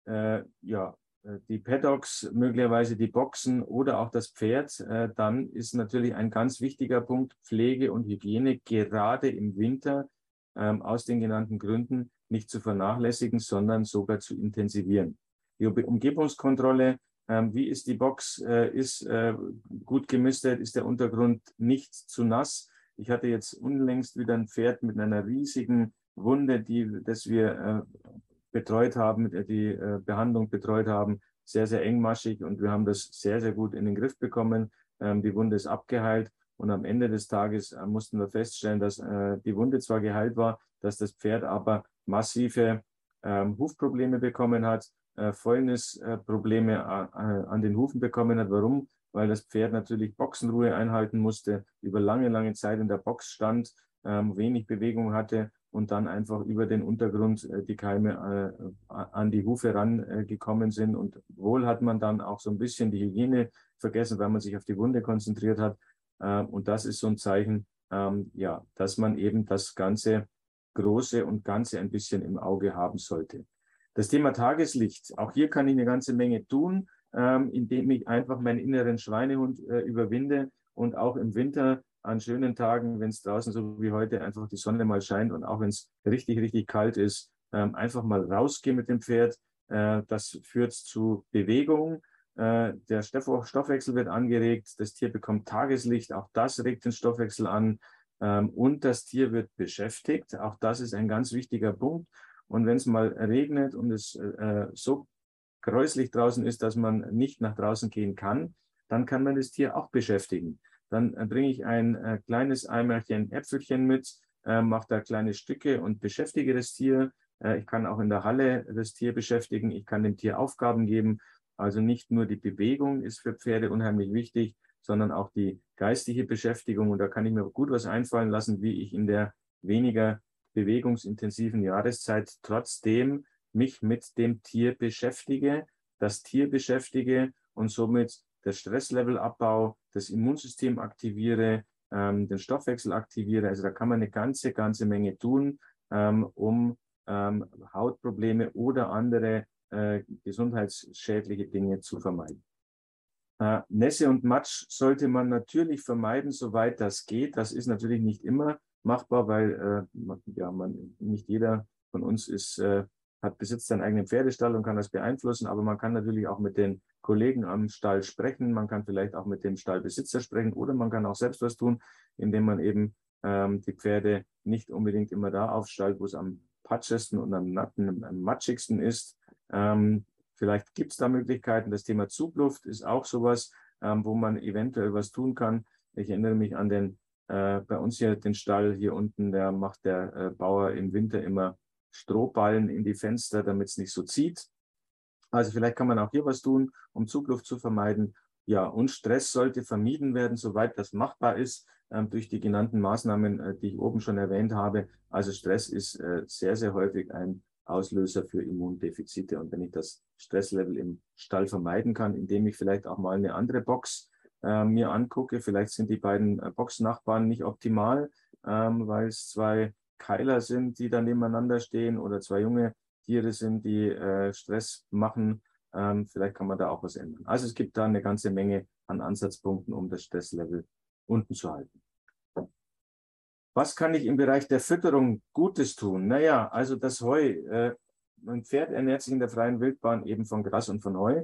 [SPEAKER 3] äh, ja, äh, die Paddocks, möglicherweise die Boxen oder auch das Pferd, äh, dann ist natürlich ein ganz wichtiger Punkt Pflege und Hygiene gerade im Winter ähm, aus den genannten Gründen nicht zu vernachlässigen, sondern sogar zu intensivieren. Die Umgebungskontrolle wie ist die Box? Äh, ist äh, gut gemistet? Ist der Untergrund nicht zu nass? Ich hatte jetzt unlängst wieder ein Pferd mit einer riesigen Wunde, die, das wir äh, betreut haben, die Behandlung betreut haben, sehr, sehr engmaschig und wir haben das sehr, sehr gut in den Griff bekommen. Ähm, die Wunde ist abgeheilt und am Ende des Tages mussten wir feststellen, dass die Wunde zwar geheilt war, dass das Pferd aber massive ähm, Hufprobleme bekommen hat äh, Fäulnisprobleme äh, an den Hufen bekommen hat. Warum? Weil das Pferd natürlich Boxenruhe einhalten musste, über lange, lange Zeit in der Box stand, ähm, wenig Bewegung hatte und dann einfach über den Untergrund äh, die Keime äh, an die Hufe rangekommen sind. Und wohl hat man dann auch so ein bisschen die Hygiene vergessen, weil man sich auf die Wunde konzentriert hat. Äh, und das ist so ein Zeichen, ähm, ja, dass man eben das ganze Große und Ganze ein bisschen im Auge haben sollte. Das Thema Tageslicht, auch hier kann ich eine ganze Menge tun, ähm, indem ich einfach meinen inneren Schweinehund äh, überwinde und auch im Winter an schönen Tagen, wenn es draußen so wie heute einfach die Sonne mal scheint und auch wenn es richtig, richtig kalt ist, ähm, einfach mal rausgehen mit dem Pferd. Äh, das führt zu Bewegung. Äh, der Stoffwechsel wird angeregt, das Tier bekommt Tageslicht, auch das regt den Stoffwechsel an ähm, und das Tier wird beschäftigt. Auch das ist ein ganz wichtiger Punkt. Und wenn es mal regnet und es äh, so gräuslich draußen ist, dass man nicht nach draußen gehen kann, dann kann man das Tier auch beschäftigen. Dann äh, bringe ich ein äh, kleines Eimerchen Äpfelchen mit, äh, mache da kleine Stücke und beschäftige das Tier. Äh, ich kann auch in der Halle das Tier beschäftigen. Ich kann dem Tier Aufgaben geben. Also nicht nur die Bewegung ist für Pferde unheimlich wichtig, sondern auch die geistige Beschäftigung. Und da kann ich mir gut was einfallen lassen, wie ich in der weniger bewegungsintensiven Jahreszeit trotzdem mich mit dem Tier beschäftige, das Tier beschäftige und somit das Stresslevel das Immunsystem aktiviere, ähm, den Stoffwechsel aktiviere. Also da kann man eine ganze, ganze Menge tun, ähm, um ähm, Hautprobleme oder andere äh, gesundheitsschädliche Dinge zu vermeiden. Äh, Nässe und Matsch sollte man natürlich vermeiden, soweit das geht. Das ist natürlich nicht immer machbar, weil äh, ja, man, nicht jeder von uns ist, äh, hat besitzt seinen eigenen Pferdestall und kann das beeinflussen, aber man kann natürlich auch mit den Kollegen am Stall sprechen, man kann vielleicht auch mit dem Stallbesitzer sprechen oder man kann auch selbst was tun, indem man eben ähm, die Pferde nicht unbedingt immer da aufstallt, wo es am patschesten und am, natten, am matschigsten ist. Ähm, vielleicht gibt es da Möglichkeiten. Das Thema Zugluft ist auch sowas, ähm, wo man eventuell was tun kann. Ich erinnere mich an den, äh, bei uns hier den Stall hier unten, der macht der äh, Bauer im Winter immer Strohballen in die Fenster, damit es nicht so zieht. Also vielleicht kann man auch hier was tun, um Zugluft zu vermeiden. Ja, und Stress sollte vermieden werden, soweit das machbar ist, äh, durch die genannten Maßnahmen, äh, die ich oben schon erwähnt habe. Also Stress ist äh, sehr, sehr häufig ein Auslöser für Immundefizite. Und wenn ich das Stresslevel im Stall vermeiden kann, indem ich vielleicht auch mal eine andere Box mir angucke, vielleicht sind die beiden äh, Boxnachbarn nicht optimal, ähm, weil es zwei Keiler sind, die dann nebeneinander stehen oder zwei junge Tiere sind, die äh, Stress machen. Ähm, vielleicht kann man da auch was ändern. Also es gibt da eine ganze Menge an Ansatzpunkten, um das Stresslevel unten zu halten. Was kann ich im Bereich der Fütterung Gutes tun? Naja, also das Heu. Äh, ein Pferd ernährt sich in der freien Wildbahn eben von Gras und von Heu.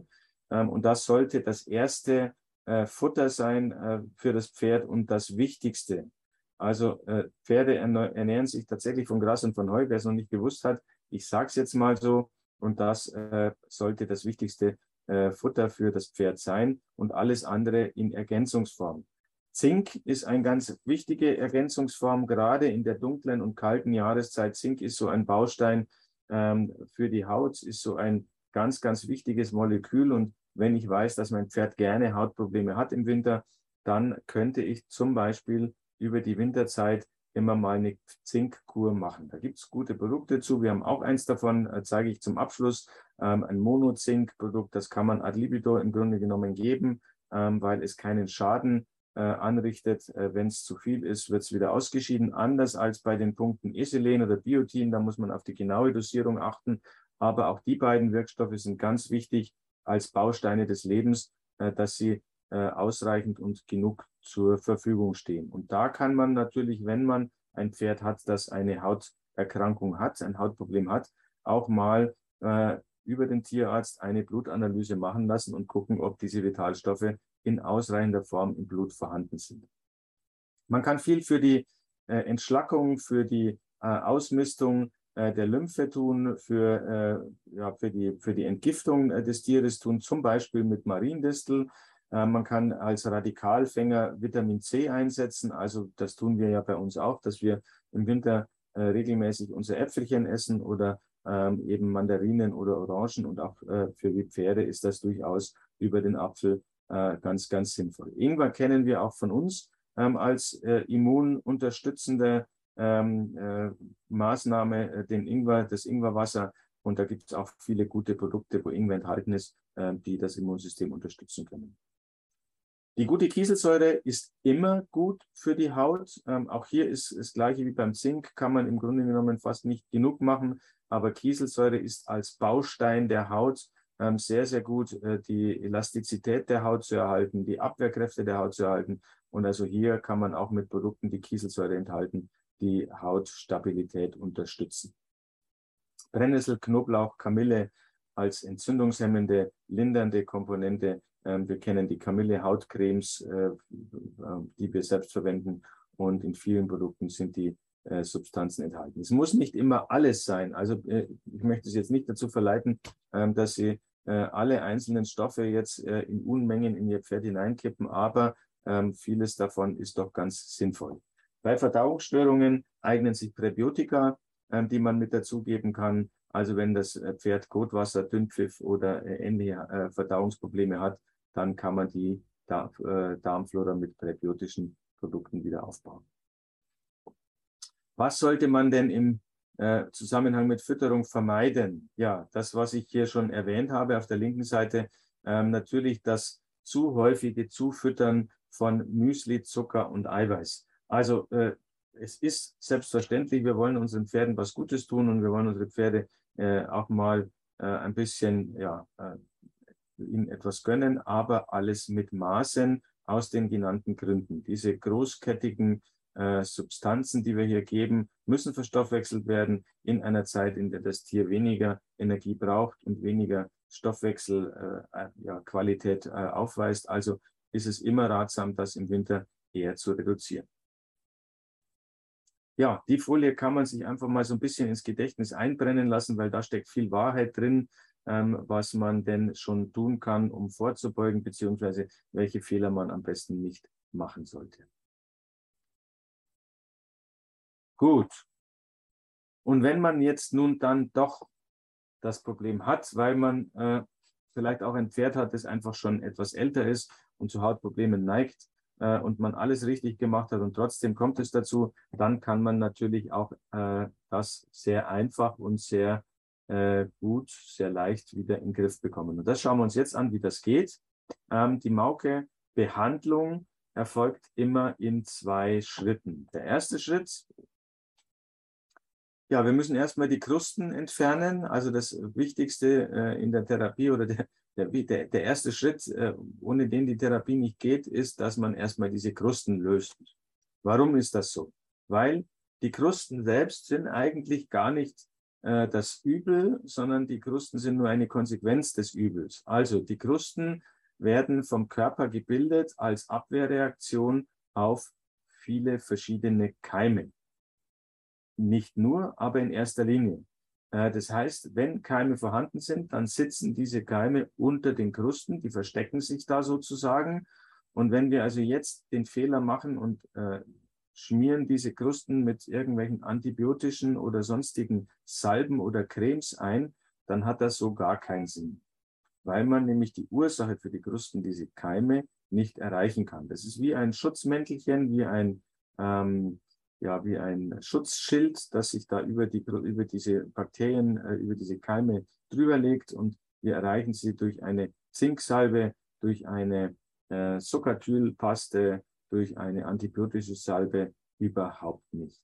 [SPEAKER 3] Ähm, und das sollte das erste äh, Futter sein äh, für das Pferd und das Wichtigste. Also äh, Pferde ernähren sich tatsächlich von Gras und von Heu. Wer es noch nicht gewusst hat, ich sage es jetzt mal so. Und das äh, sollte das wichtigste äh, Futter für das Pferd sein und alles andere in Ergänzungsform. Zink ist eine ganz wichtige Ergänzungsform, gerade in der dunklen und kalten Jahreszeit. Zink ist so ein Baustein ähm, für die Haut, ist so ein ganz, ganz wichtiges Molekül. Und wenn ich weiß, dass mein Pferd gerne Hautprobleme hat im Winter, dann könnte ich zum Beispiel über die Winterzeit immer mal eine Zinkkur machen. Da gibt es gute Produkte zu. Wir haben auch eins davon, äh, zeige ich zum Abschluss, ähm, ein Monozink-Produkt. Das kann man ad libido im Grunde genommen geben, ähm, weil es keinen Schaden äh, anrichtet. Äh, Wenn es zu viel ist, wird es wieder ausgeschieden. Anders als bei den Punkten Ethylene oder Biotin, da muss man auf die genaue Dosierung achten. Aber auch die beiden Wirkstoffe sind ganz wichtig als Bausteine des Lebens, äh, dass sie äh, ausreichend und genug zur Verfügung stehen. Und da kann man natürlich, wenn man ein Pferd hat, das eine Hauterkrankung hat, ein Hautproblem hat, auch mal äh, über den Tierarzt eine Blutanalyse machen lassen und gucken, ob diese Vitalstoffe in ausreichender Form im Blut vorhanden sind. Man kann viel für die äh, Entschlackung, für die äh, Ausmistung der Lymphe tun, für, äh, ja, für, die, für die Entgiftung äh, des Tieres tun, zum Beispiel mit Mariendistel äh, man kann als Radikalfänger Vitamin C einsetzen. Also das tun wir ja bei uns auch, dass wir im Winter äh, regelmäßig unsere Äpfelchen essen oder ähm, eben Mandarinen oder Orangen. Und auch äh, für die Pferde ist das durchaus über den Apfel ganz, ganz sinnvoll. Ingwer kennen wir auch von uns ähm, als immununterstützende ähm, Maßnahme, den Ingwer, das Ingwerwasser. Und da gibt es auch viele gute Produkte, wo Ingwer enthalten ist, die das Immunsystem unterstützen können. Die gute Kieselsäure ist immer gut für die Haut. Ähm, auch hier ist das gleiche wie beim Zink, kann man im Grunde genommen fast nicht genug machen. Aber Kieselsäure ist als Baustein der Haut ähm, sehr, sehr gut, äh, die Elastizität der Haut zu erhalten, die Abwehrkräfte der Haut zu erhalten. Und also hier kann man auch mit Produkten, die Kieselsäure enthalten, die Hautstabilität unterstützen. Brennnessel, Knoblauch, Kamille als entzündungshemmende, lindernde Komponente ähm, wir kennen die Kamille-Hautcremes, äh, äh, die wir selbst verwenden. Und in vielen Produkten sind die äh, Substanzen enthalten. Es muss nicht immer alles sein. Also ich möchte es jetzt nicht dazu verleiten, ähm, dass Sie alle einzelnen Stoffe jetzt in Unmengen in Ihr Pferd hineinkippen, aber ähm, vieles davon ist doch ganz sinnvoll. Bei Verdauungsstörungen eignen sich Präbiotika, die man mit dazugeben kann. Also wenn das Pferd Kotwasser, Dünnpfiff oder ähnliche Verdauungsprobleme hat, dann kann man die äh, Darmflora mit präbiotischen Produkten wieder aufbauen. Was sollte man denn im äh, Zusammenhang mit Fütterung vermeiden? Ja, das, was ich hier schon erwähnt habe auf der linken Seite, ähm, natürlich das zu häufige Zufüttern von Müsli, Zucker und Eiweiß. Also äh, es ist selbstverständlich, wir wollen unseren Pferden was Gutes tun und wir wollen unsere Pferde äh, auch mal äh, ein bisschen, ja, äh, ihnen etwas gönnen, aber alles mit Maßen aus den genannten Gründen. Diese großkettigen äh, Substanzen, die wir hier geben, müssen verstoffwechselt werden in einer Zeit, in der das Tier weniger Energie braucht und weniger Stoffwechselqualität äh, äh, äh, aufweist. Also ist es immer ratsam, das im Winter eher zu reduzieren. Ja, die Folie kann man sich einfach mal so ein bisschen ins Gedächtnis einbrennen lassen, weil da steckt viel Wahrheit drin, ähm, was man denn schon tun kann, um vorzubeugen, beziehungsweise welche Fehler man am besten nicht machen sollte. Gut. Und wenn man jetzt nun dann doch das Problem hat, weil man äh, vielleicht auch ein Pferd hat, das einfach schon etwas älter ist und zu Hautproblemen neigt äh, und man alles richtig gemacht hat und trotzdem kommt es dazu, dann kann man natürlich auch äh, das sehr einfach und sehr äh, gut, sehr leicht wieder in den Griff bekommen. Und das schauen wir uns jetzt an, wie das geht. Ähm, die Mauke-Behandlung erfolgt immer in zwei Schritten. Der erste Schritt ja, wir müssen erstmal die Krusten entfernen. Also das Wichtigste äh, in der Therapie oder der, der, der erste Schritt, äh, ohne den die Therapie nicht geht, ist, dass man erstmal diese Krusten löst. Warum ist das so? Weil die Krusten selbst sind eigentlich gar nicht äh, das Übel, sondern die Krusten sind nur eine Konsequenz des Übels. Also die Krusten werden vom Körper gebildet als Abwehrreaktion auf viele verschiedene Keime. Nicht nur, aber in erster Linie. Äh, das heißt, wenn Keime vorhanden sind, dann sitzen diese Keime unter den Krusten, die verstecken sich da sozusagen. Und wenn wir also jetzt den Fehler machen und äh, schmieren diese Krusten mit irgendwelchen antibiotischen oder sonstigen Salben oder Cremes ein, dann hat das so gar keinen Sinn, weil man nämlich die Ursache für die Krusten, diese Keime, nicht erreichen kann. Das ist wie ein Schutzmäntelchen, wie ein ähm, ja, wie ein Schutzschild, das sich da über, die, über diese Bakterien, äh, über diese Keime drüber legt und wir erreichen sie durch eine Zinksalbe, durch eine äh, Sokatylpaste, durch eine antibiotische Salbe überhaupt nicht.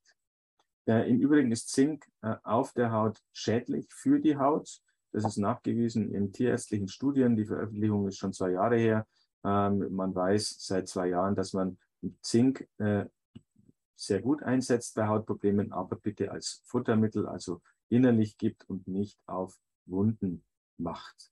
[SPEAKER 3] Äh, Im Übrigen ist Zink äh, auf der Haut schädlich für die Haut. Das ist nachgewiesen in tierärztlichen Studien. Die Veröffentlichung ist schon zwei Jahre her. Ähm, man weiß seit zwei Jahren, dass man Zink äh, sehr gut einsetzt bei Hautproblemen, aber bitte als Futtermittel, also innerlich gibt und nicht auf Wunden macht.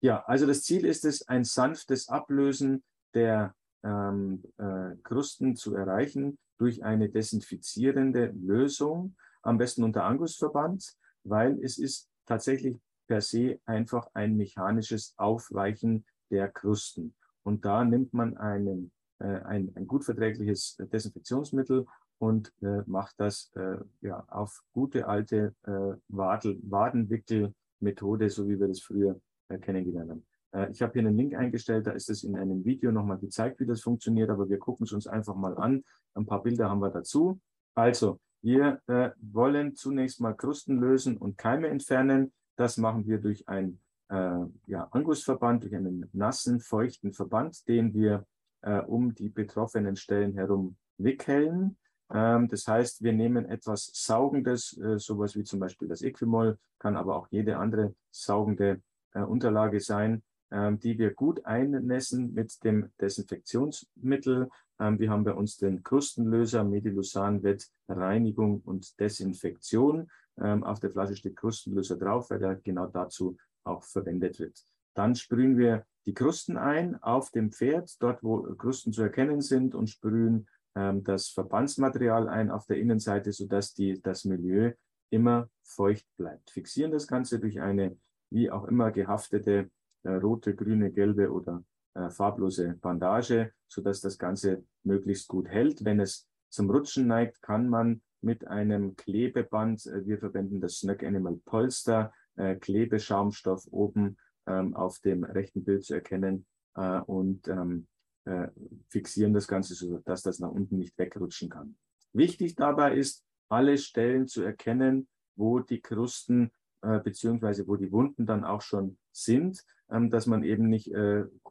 [SPEAKER 3] Ja, also das Ziel ist es, ein sanftes Ablösen der ähm, äh, Krusten zu erreichen durch eine desinfizierende Lösung, am besten unter Angusverband, weil es ist tatsächlich per se einfach ein mechanisches Aufweichen der Krusten. Und da nimmt man einen ein, ein gut verträgliches Desinfektionsmittel und äh, macht das äh, ja, auf gute alte äh, Wadel, Wadenwickelmethode, so wie wir das früher äh, kennengelernt haben. Äh, ich habe hier einen Link eingestellt, da ist es in einem Video nochmal gezeigt, wie das funktioniert, aber wir gucken es uns einfach mal an. Ein paar Bilder haben wir dazu. Also, wir äh, wollen zunächst mal Krusten lösen und Keime entfernen. Das machen wir durch einen äh, ja, Angusverband, durch einen nassen, feuchten Verband, den wir äh, um die betroffenen Stellen herum wickeln. Ähm, das heißt, wir nehmen etwas Saugendes, äh, sowas wie zum Beispiel das Equimol, kann aber auch jede andere saugende äh, Unterlage sein, ähm, die wir gut einnässen mit dem Desinfektionsmittel. Ähm, wir haben bei uns den Krustenlöser Medilusan Wet Reinigung und Desinfektion. Ähm, auf der Flasche steht Krustenlöser drauf, weil der genau dazu auch verwendet wird. Dann sprühen wir die Krusten ein auf dem Pferd, dort wo Krusten zu erkennen sind und sprühen ähm, das Verbandsmaterial ein auf der Innenseite, sodass die, das Milieu immer feucht bleibt. Fixieren das Ganze durch eine wie auch immer gehaftete äh, rote, grüne, gelbe oder äh, farblose Bandage, sodass das Ganze möglichst gut hält. Wenn es zum Rutschen neigt, kann man mit einem Klebeband, äh, wir verwenden das Snack Animal Polster, äh, Klebeschaumstoff oben auf dem rechten Bild zu erkennen äh, und ähm, äh, fixieren das Ganze, so dass das nach unten nicht wegrutschen kann. Wichtig dabei ist, alle Stellen zu erkennen, wo die Krusten äh, beziehungsweise wo die Wunden dann auch schon sind, ähm, dass man eben nicht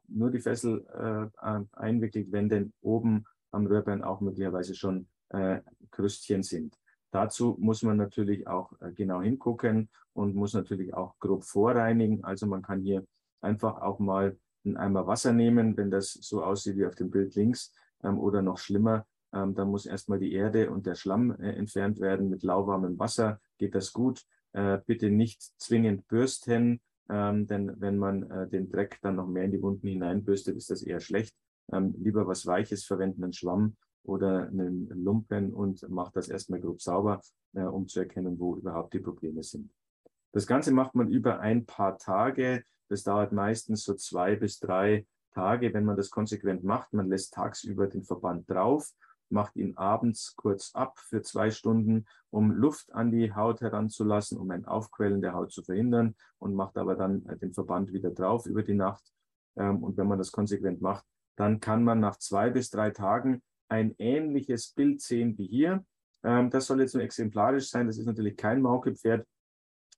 [SPEAKER 3] nur die Fessel einwickelt, wenn denn oben am Röhrbein auch möglicherweise schon Krüstchen sind. Dazu muss man natürlich auch genau hingucken und muss natürlich auch grob vorreinigen. Also man kann hier einfach auch mal einen Eimer Wasser nehmen, wenn das so aussieht wie auf dem Bild links ähm, oder noch schlimmer. Ähm, dann muss erstmal die Erde und der Schlamm äh, entfernt werden. Mit lauwarmem Wasser geht das gut. Äh, bitte nicht zwingend bürsten, ähm, denn wenn man äh, den Dreck dann noch mehr in die Wunden hineinbürstet, ist das eher schlecht. Ähm, lieber was Weiches verwenden, einen Schwamm oder einen Lumpen und macht das erstmal grob sauber, äh, um zu erkennen, wo überhaupt die Probleme sind. Das Ganze macht man über ein paar Tage. Das dauert meistens so zwei bis drei Tage, wenn man das konsequent macht. Man lässt tagsüber den Verband drauf, macht ihn abends kurz ab für zwei Stunden, um Luft an die Haut heranzulassen, um ein Aufquellen der Haut zu verhindern und macht aber dann äh, den Verband wieder drauf über die Nacht. Ähm, und wenn man das konsequent macht, dann kann man nach zwei bis drei Tagen ein ähnliches Bild sehen wie hier. Ähm, das soll jetzt nur exemplarisch sein. Das ist natürlich kein Maukepferd,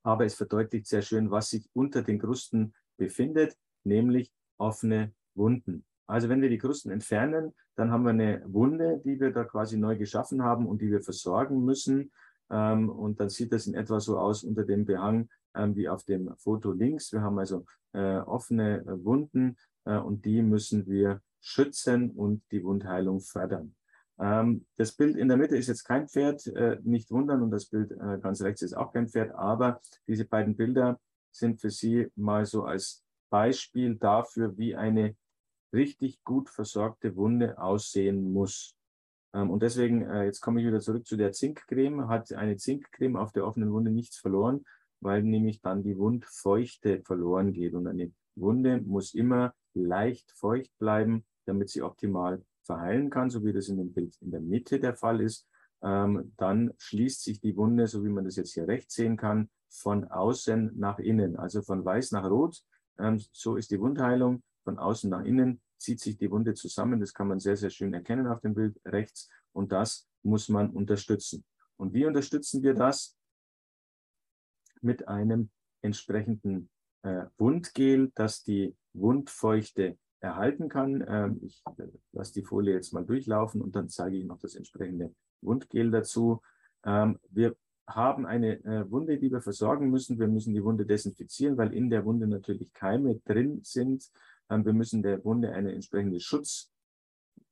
[SPEAKER 3] aber es verdeutlicht sehr schön, was sich unter den Krusten befindet, nämlich offene Wunden. Also wenn wir die Krusten entfernen, dann haben wir eine Wunde, die wir da quasi neu geschaffen haben und die wir versorgen müssen. Ähm, und dann sieht das in etwa so aus unter dem Behang ähm, wie auf dem Foto links. Wir haben also äh, offene äh, Wunden äh, und die müssen wir schützen und die Wundheilung fördern. Ähm, das Bild in der Mitte ist jetzt kein Pferd, äh, nicht wundern, und das Bild äh, ganz rechts ist auch kein Pferd, aber diese beiden Bilder sind für Sie mal so als Beispiel dafür, wie eine richtig gut versorgte Wunde aussehen muss. Ähm, und deswegen, äh, jetzt komme ich wieder zurück zu der Zinkcreme, hat eine Zinkcreme auf der offenen Wunde nichts verloren, weil nämlich dann die Wundfeuchte verloren geht. Und eine Wunde muss immer leicht feucht bleiben, damit sie optimal verheilen kann, so wie das in dem Bild in der Mitte der Fall ist. Ähm, dann schließt sich die Wunde, so wie man das jetzt hier rechts sehen kann, von außen nach innen, also von weiß nach rot. Ähm, so ist die Wundheilung. Von außen nach innen zieht sich die Wunde zusammen. Das kann man sehr, sehr schön erkennen auf dem Bild rechts. Und das muss man unterstützen. Und wie unterstützen wir das? Mit einem entsprechenden äh, Wundgel, das die Wundfeuchte erhalten kann. Ähm, ich äh, lasse die Folie jetzt mal durchlaufen und dann zeige ich noch das entsprechende Wundgel dazu. Ähm, wir haben eine äh, Wunde, die wir versorgen müssen. Wir müssen die Wunde desinfizieren, weil in der Wunde natürlich Keime drin sind. Ähm, wir müssen der Wunde eine entsprechende Schutz,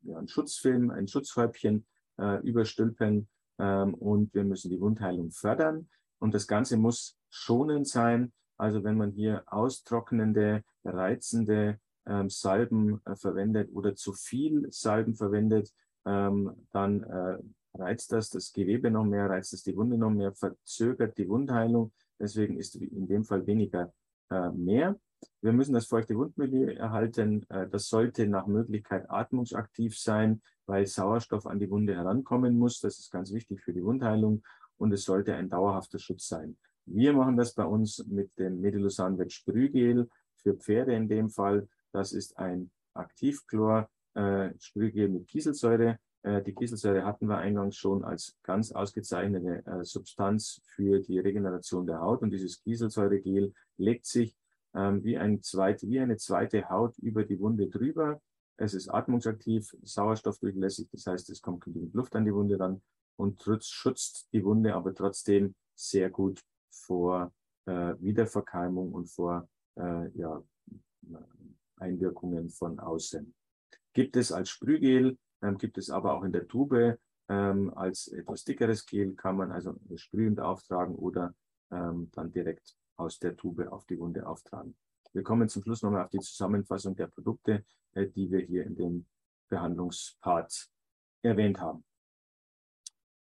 [SPEAKER 3] ja, einen Schutzfilm, ein Schutzhäubchen äh, überstülpen und wir müssen die Wundheilung fördern. Und das Ganze muss schonend sein. Also wenn man hier austrocknende, reizende ähm, Salben äh, verwendet oder zu viel Salben verwendet, ähm, dann äh, reizt das das Gewebe noch mehr, reizt das die Wunde noch mehr, verzögert die Wundheilung. Deswegen ist in dem Fall weniger äh, mehr. Wir müssen das feuchte Wundmilieu erhalten. Äh, das sollte nach Möglichkeit atmungsaktiv sein, weil Sauerstoff an die Wunde herankommen muss. Das ist ganz wichtig für die Wundheilung und es sollte ein dauerhafter Schutz sein. Wir machen das bei uns mit dem Medilusanvet Sprühgel für Pferde in dem Fall. Das ist ein Aktivchlor äh, Sprühgel mit Kieselsäure. Äh, die Kieselsäure hatten wir eingangs schon als ganz ausgezeichnete äh, Substanz für die Regeneration der Haut. Und dieses Kieselsäuregel legt sich ähm, wie, ein zweit, wie eine zweite Haut über die Wunde drüber. Es ist atmungsaktiv, sauerstoffdurchlässig, das heißt, es kommt genügend Luft an die Wunde ran und schützt die Wunde aber trotzdem sehr gut vor äh, Wiederverkeimung und vor äh, ja, Einwirkungen von außen. Gibt es als Sprühgel, ähm, gibt es aber auch in der Tube ähm, als etwas dickeres Gel, kann man also sprühend auftragen oder ähm, dann direkt aus der Tube auf die Wunde auftragen. Wir kommen zum Schluss nochmal auf die Zusammenfassung der Produkte, äh, die wir hier in dem Behandlungspart erwähnt haben.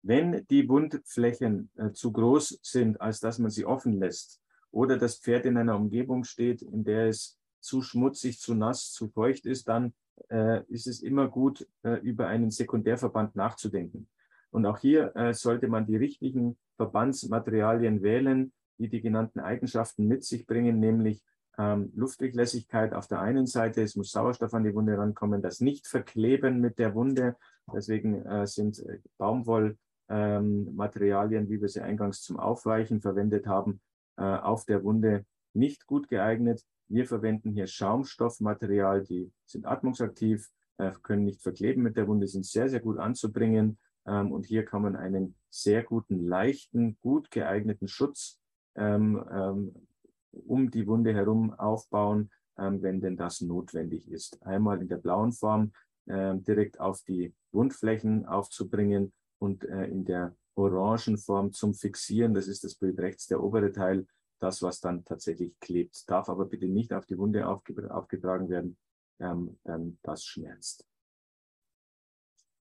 [SPEAKER 3] Wenn die Wundflächen äh, zu groß sind, als dass man sie offen lässt, oder das Pferd in einer Umgebung steht, in der es zu schmutzig, zu nass, zu feucht ist, dann äh, ist es immer gut, äh, über einen Sekundärverband nachzudenken. Und auch hier äh, sollte man die richtigen Verbandsmaterialien wählen, die die genannten Eigenschaften mit sich bringen, nämlich ähm, Luftdurchlässigkeit auf der einen Seite, es muss Sauerstoff an die Wunde rankommen, das Nicht-Verkleben mit der Wunde. Deswegen äh, sind äh, Baumwoll ähm, wie wir sie eingangs zum Aufweichen verwendet haben, äh, auf der Wunde nicht gut geeignet. Wir verwenden hier Schaumstoffmaterial, die sind atmungsaktiv, äh, können nicht verkleben mit der Wunde, sind sehr, sehr gut anzubringen. Ähm, und hier kann man einen sehr guten, leichten, gut geeigneten Schutz ähm, ähm, um die Wunde herum aufbauen, wenn denn das notwendig ist. Einmal in der blauen Form direkt auf die Wundflächen aufzubringen und äh, in der orangen Form zum Fixieren. Das ist das Bild rechts, der obere Teil, das, was dann tatsächlich klebt. Darf aber bitte nicht auf die Wunde aufgetragen werden, ähm, dann das schmerzt.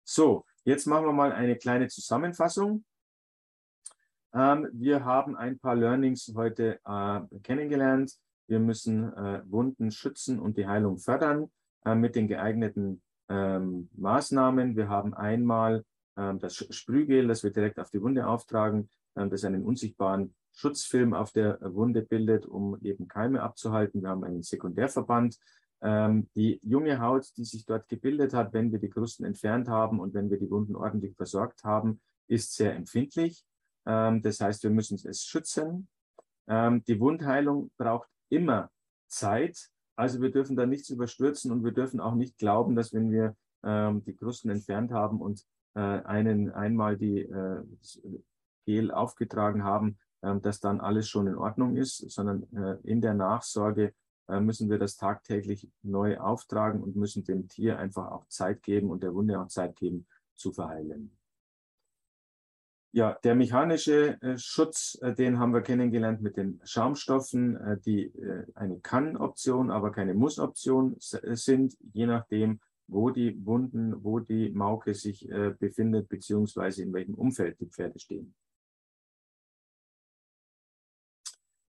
[SPEAKER 3] So, jetzt machen wir mal eine kleine Zusammenfassung. Ähm, wir haben ein paar Learnings heute äh, kennengelernt. Wir müssen äh, Wunden schützen und die Heilung fördern äh, mit den geeigneten ähm, Maßnahmen. Wir haben einmal ähm, das Sprühgel, das wir direkt auf die Wunde auftragen, ähm, das einen unsichtbaren Schutzfilm auf der Wunde bildet, um eben Keime abzuhalten. Wir haben einen Sekundärverband. Ähm, die junge Haut, die sich dort gebildet hat, wenn wir die Krusten entfernt haben und wenn wir die Wunden ordentlich versorgt haben, ist sehr empfindlich. Ähm, das heißt, wir müssen es schützen. Ähm, die Wundheilung braucht immer Zeit. Also wir dürfen da nichts überstürzen und wir dürfen auch nicht glauben, dass wenn wir ähm, die Krusten entfernt haben und äh, einen einmal die äh, Gel aufgetragen haben, dass dann alles schon in Ordnung ist, sondern äh, in der Nachsorge äh, müssen wir das tagtäglich neu auftragen und müssen dem Tier einfach auch Zeit geben und der Wunde auch Zeit geben zu verheilen. Ja, der mechanische äh, Schutz, den haben wir kennengelernt mit den Schaumstoffen, die eine Kann-Option, aber keine Muss-Option sind, je nachdem, wo die Wunden, wo die Mauke sich befindet, beziehungsweise in welchem Umfeld die Pferde stehen.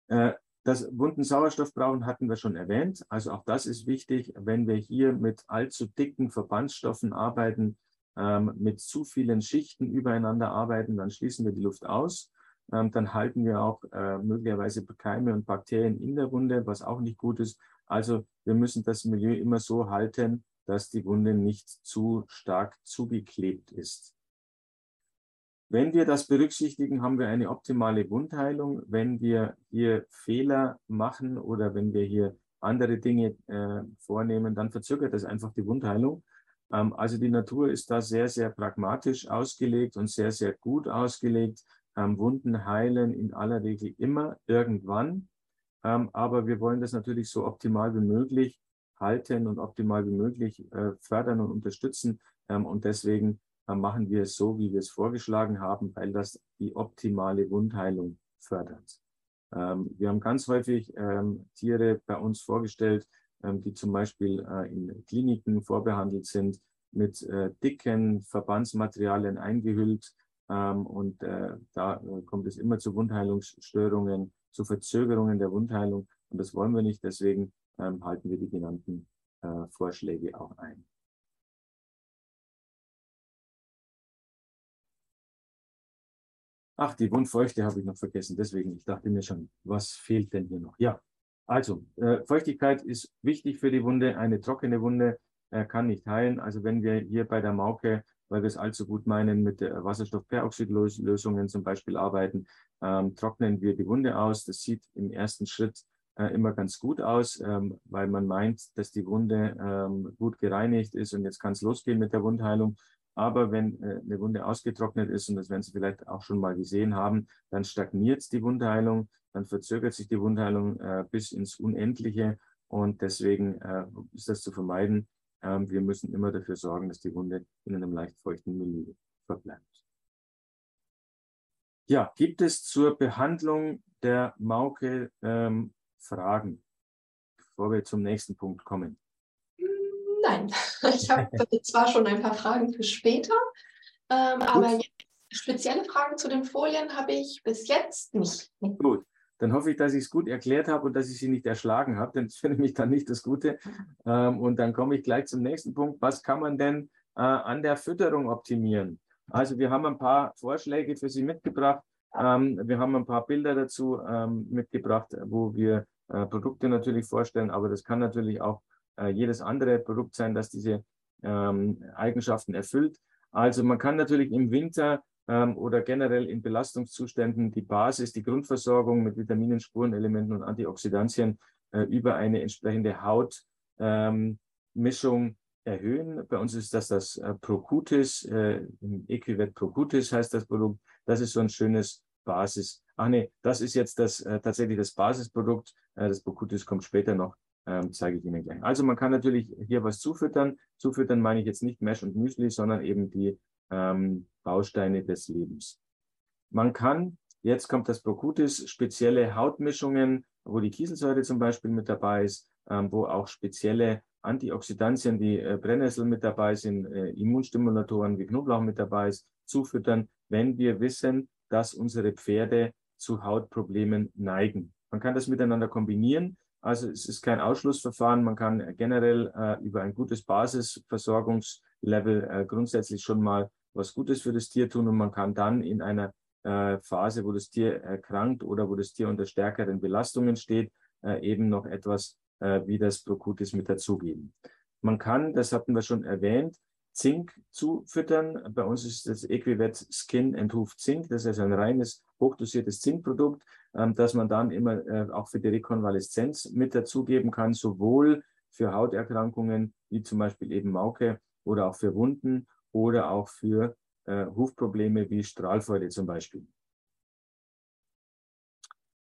[SPEAKER 3] Das Wundensauerstoff brauchen hatten wir schon erwähnt. Also auch das ist wichtig, wenn wir hier mit allzu dicken Verbandsstoffen arbeiten, ähm, mit zu vielen Schichten übereinander arbeiten, dann schließen wir die Luft aus. Ähm, dann halten wir auch äh, möglicherweise Keime und Bakterien in der Wunde, was auch nicht gut ist. Also wir müssen das Milieu immer so halten, dass die Wunde nicht zu stark zugeklebt ist. Wenn wir das berücksichtigen, haben wir eine optimale Wundheilung. Wenn wir hier Fehler machen oder wenn wir hier andere Dinge äh, vornehmen, dann verzögert das einfach die Wundheilung. Ähm, also die Natur ist da sehr, sehr pragmatisch ausgelegt und sehr, sehr gut ausgelegt. Ähm, Wunden heilen in aller Regel immer irgendwann. Ähm, aber wir wollen das natürlich so optimal wie möglich halten und optimal wie möglich äh, fördern und unterstützen. und deswegen machen wir es so, wie wir es vorgeschlagen haben, weil das die optimale Wundheilung fördert. wir haben ganz häufig Tiere bei uns vorgestellt, ähm, die zum Beispiel äh, in Kliniken vorbehandelt sind, mit äh, dicken Verbandsmaterialien eingehüllt. Ähm, und äh, da kommt es immer zu Wundheilungsstörungen, zu Verzögerungen der Wundheilung. Und das wollen wir nicht. Deswegen ähm, halten wir die genannten Vorschläge auch ein. Ach, die Wundfeuchte habe ich noch vergessen. Deswegen, ich dachte mir schon, was fehlt denn hier noch? Ja, also, äh, Feuchtigkeit ist wichtig für die Wunde. Eine trockene Wunde äh, kann nicht heilen. Also wenn wir hier bei der Mauke, weil wir es allzu gut meinen, mit Wasserstoffperoxidlösungen zum Beispiel arbeiten, ähm, trocknen wir die Wunde aus. Das sieht im ersten Schritt äh, immer ganz gut aus, ähm, weil man meint, dass die Wunde ähm, gut gereinigt ist und jetzt kann es losgehen mit der Wundheilung. Aber wenn äh, eine Wunde ausgetrocknet ist, und das werden Sie vielleicht auch schon mal gesehen haben, dann stagniert die Wundheilung, dann verzögert sich die Wundheilung äh, bis ins Unendliche. Und deswegen äh, ist das zu vermeiden. Ähm, wir müssen immer dafür sorgen, dass die Wunde in einem leicht feuchten Milieu verbleibt. Ja, gibt es zur Behandlung der Mauke ähm, Fragen, bevor wir zum nächsten Punkt kommen?
[SPEAKER 2] Nein, ich habe zwar schon ein paar Fragen für später, ähm, aber spezielle Fragen zu den Folien habe ich bis jetzt nicht.
[SPEAKER 3] Gut, dann hoffe ich, dass ich es gut erklärt habe und dass ich Sie nicht erschlagen habe, denn das finde ich dann nicht das Gute. Ähm, und dann komme ich gleich zum nächsten Punkt. Was kann man denn äh, an der Fütterung optimieren? Also wir haben ein paar Vorschläge für Sie mitgebracht. Ähm, wir haben ein paar Bilder dazu ähm, mitgebracht, wo wir äh, Produkte natürlich vorstellen, aber das kann natürlich auch äh, jedes andere Produkt sein, das diese ähm, Eigenschaften erfüllt. Also man kann natürlich im Winter ähm, oder generell in Belastungszuständen die Basis, die Grundversorgung mit Vitaminen, Spurenelementen und Antioxidantien äh, über eine entsprechende Hautmischung ähm, erhöhen. Bei uns ist das das äh, Procutis, äh, Equivet Procutis heißt das Produkt. Das ist so ein schönes Basis. Ach nee, das ist jetzt das äh, tatsächlich das Basisprodukt. Äh, das Procutis kommt später noch, ähm, zeige ich Ihnen gleich. Also man kann natürlich hier was zufüttern. Zufüttern meine ich jetzt nicht Mesh und Müsli, sondern eben die ähm, Bausteine des Lebens. Man kann, jetzt kommt das Procutis, spezielle Hautmischungen, wo die Kieselsäure zum Beispiel mit dabei ist, ähm, wo auch spezielle Antioxidantien wie äh, Brennnessel mit dabei sind, äh, Immunstimulatoren wie Knoblauch mit dabei ist, zufüttern, wenn wir wissen, dass unsere Pferde zu Hautproblemen neigen. Man kann das miteinander kombinieren. Also es ist kein Ausschlussverfahren. Man kann generell äh, über ein gutes Basisversorgungslevel äh, grundsätzlich schon mal was Gutes für das Tier tun und man kann dann in einer äh, Phase, wo das Tier erkrankt oder wo das Tier unter stärkeren Belastungen steht, äh, eben noch etwas äh, wie das Procutis mit dazugeben. Man kann, das hatten wir schon erwähnt, Zink zufüttern. Bei uns ist das Equivet Skin and Hoof Zink. Das ist ein reines, hochdosiertes Zinkprodukt, ähm, das man dann immer äh, auch für die Rekonvaleszenz mit dazugeben kann, sowohl für Hauterkrankungen wie zum Beispiel eben Mauke oder auch für Wunden oder auch für äh, Hufprobleme wie Strahlfreude zum Beispiel.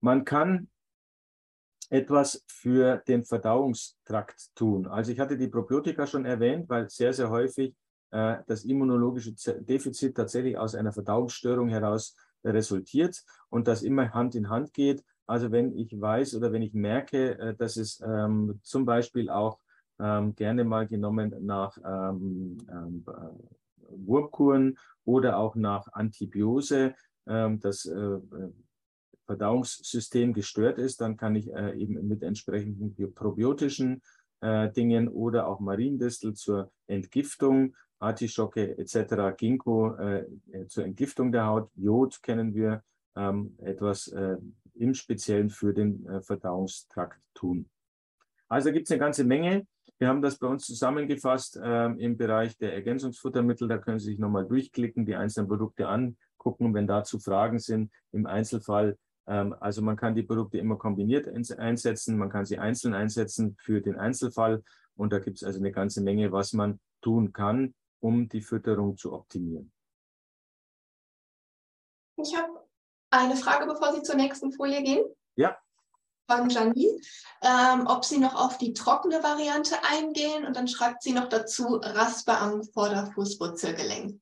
[SPEAKER 3] Man kann etwas für den Verdauungstrakt tun. Also ich hatte die Probiotika schon erwähnt, weil sehr, sehr häufig äh, das immunologische Defizit tatsächlich aus einer Verdauungsstörung heraus resultiert und das immer Hand in Hand geht. Also wenn ich weiß oder wenn ich merke, äh, dass es ähm, zum Beispiel auch ähm, gerne mal genommen nach ähm, ähm äh, Wurmkuren oder auch nach Antibiose, ähm, das äh, Verdauungssystem gestört ist, dann kann ich äh, eben mit entsprechenden probiotischen äh, Dingen oder auch Mariendistel zur Entgiftung, Artischocke etc., Ginkgo äh, äh, zur Entgiftung der Haut, Jod kennen wir, ähm, etwas äh, im Speziellen für den äh, Verdauungstrakt tun. Also gibt es eine ganze Menge. Wir haben das bei uns zusammengefasst ähm, im Bereich der Ergänzungsfuttermittel. Da können Sie sich nochmal durchklicken, die einzelnen Produkte angucken. Wenn dazu Fragen sind, im Einzelfall ähm, also man kann die Produkte immer kombiniert einsetzen, man kann sie einzeln einsetzen für den Einzelfall und da gibt es also eine ganze Menge, was man tun kann, um die Fütterung zu optimieren.
[SPEAKER 2] Ich habe eine Frage, bevor Sie zur nächsten Folie gehen.
[SPEAKER 3] Ja.
[SPEAKER 2] Von Janine, ähm, ob Sie noch auf die trockene Variante eingehen und dann schreibt sie noch dazu Rasper am Vorderfußwurzelgelenk.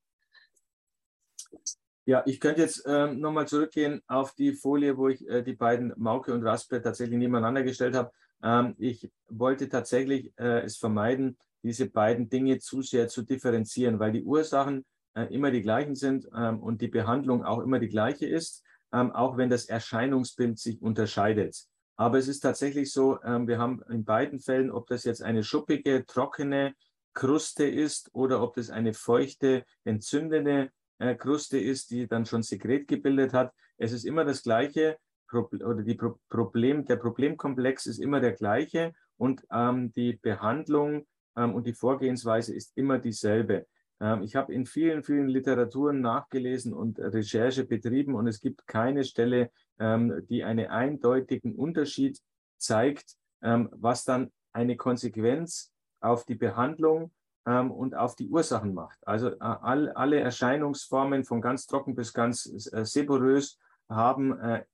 [SPEAKER 3] Ja, ich könnte jetzt ähm, nochmal zurückgehen auf die Folie, wo ich äh, die beiden Mauke und Raspe tatsächlich nebeneinander gestellt habe. Ähm, ich wollte tatsächlich äh, es vermeiden, diese beiden Dinge zu sehr zu differenzieren, weil die Ursachen äh, immer die gleichen sind ähm, und die Behandlung auch immer die gleiche ist, ähm, auch wenn das Erscheinungsbild sich unterscheidet. Aber es ist tatsächlich so, ähm, wir haben in beiden Fällen, ob das jetzt eine schuppige, trockene Kruste ist oder ob das eine feuchte, entzündende äh, Kruste ist, die dann schon Sekret gebildet hat. Es ist immer das Gleiche oder die Pro Problem, der Problemkomplex ist immer der gleiche und ähm, die Behandlung und die Vorgehensweise ist immer dieselbe. Ähm, ich habe in vielen, vielen Literaturen nachgelesen und Recherche betrieben und es gibt keine Stelle, ähm, die einen eindeutigen Unterschied zeigt, ähm, was dann eine Konsequenz auf die Behandlung ähm, und auf die Ursachen macht. Also äh, all, alle Erscheinungsformen von ganz trocken bis ganz äh, seborrös haben äh,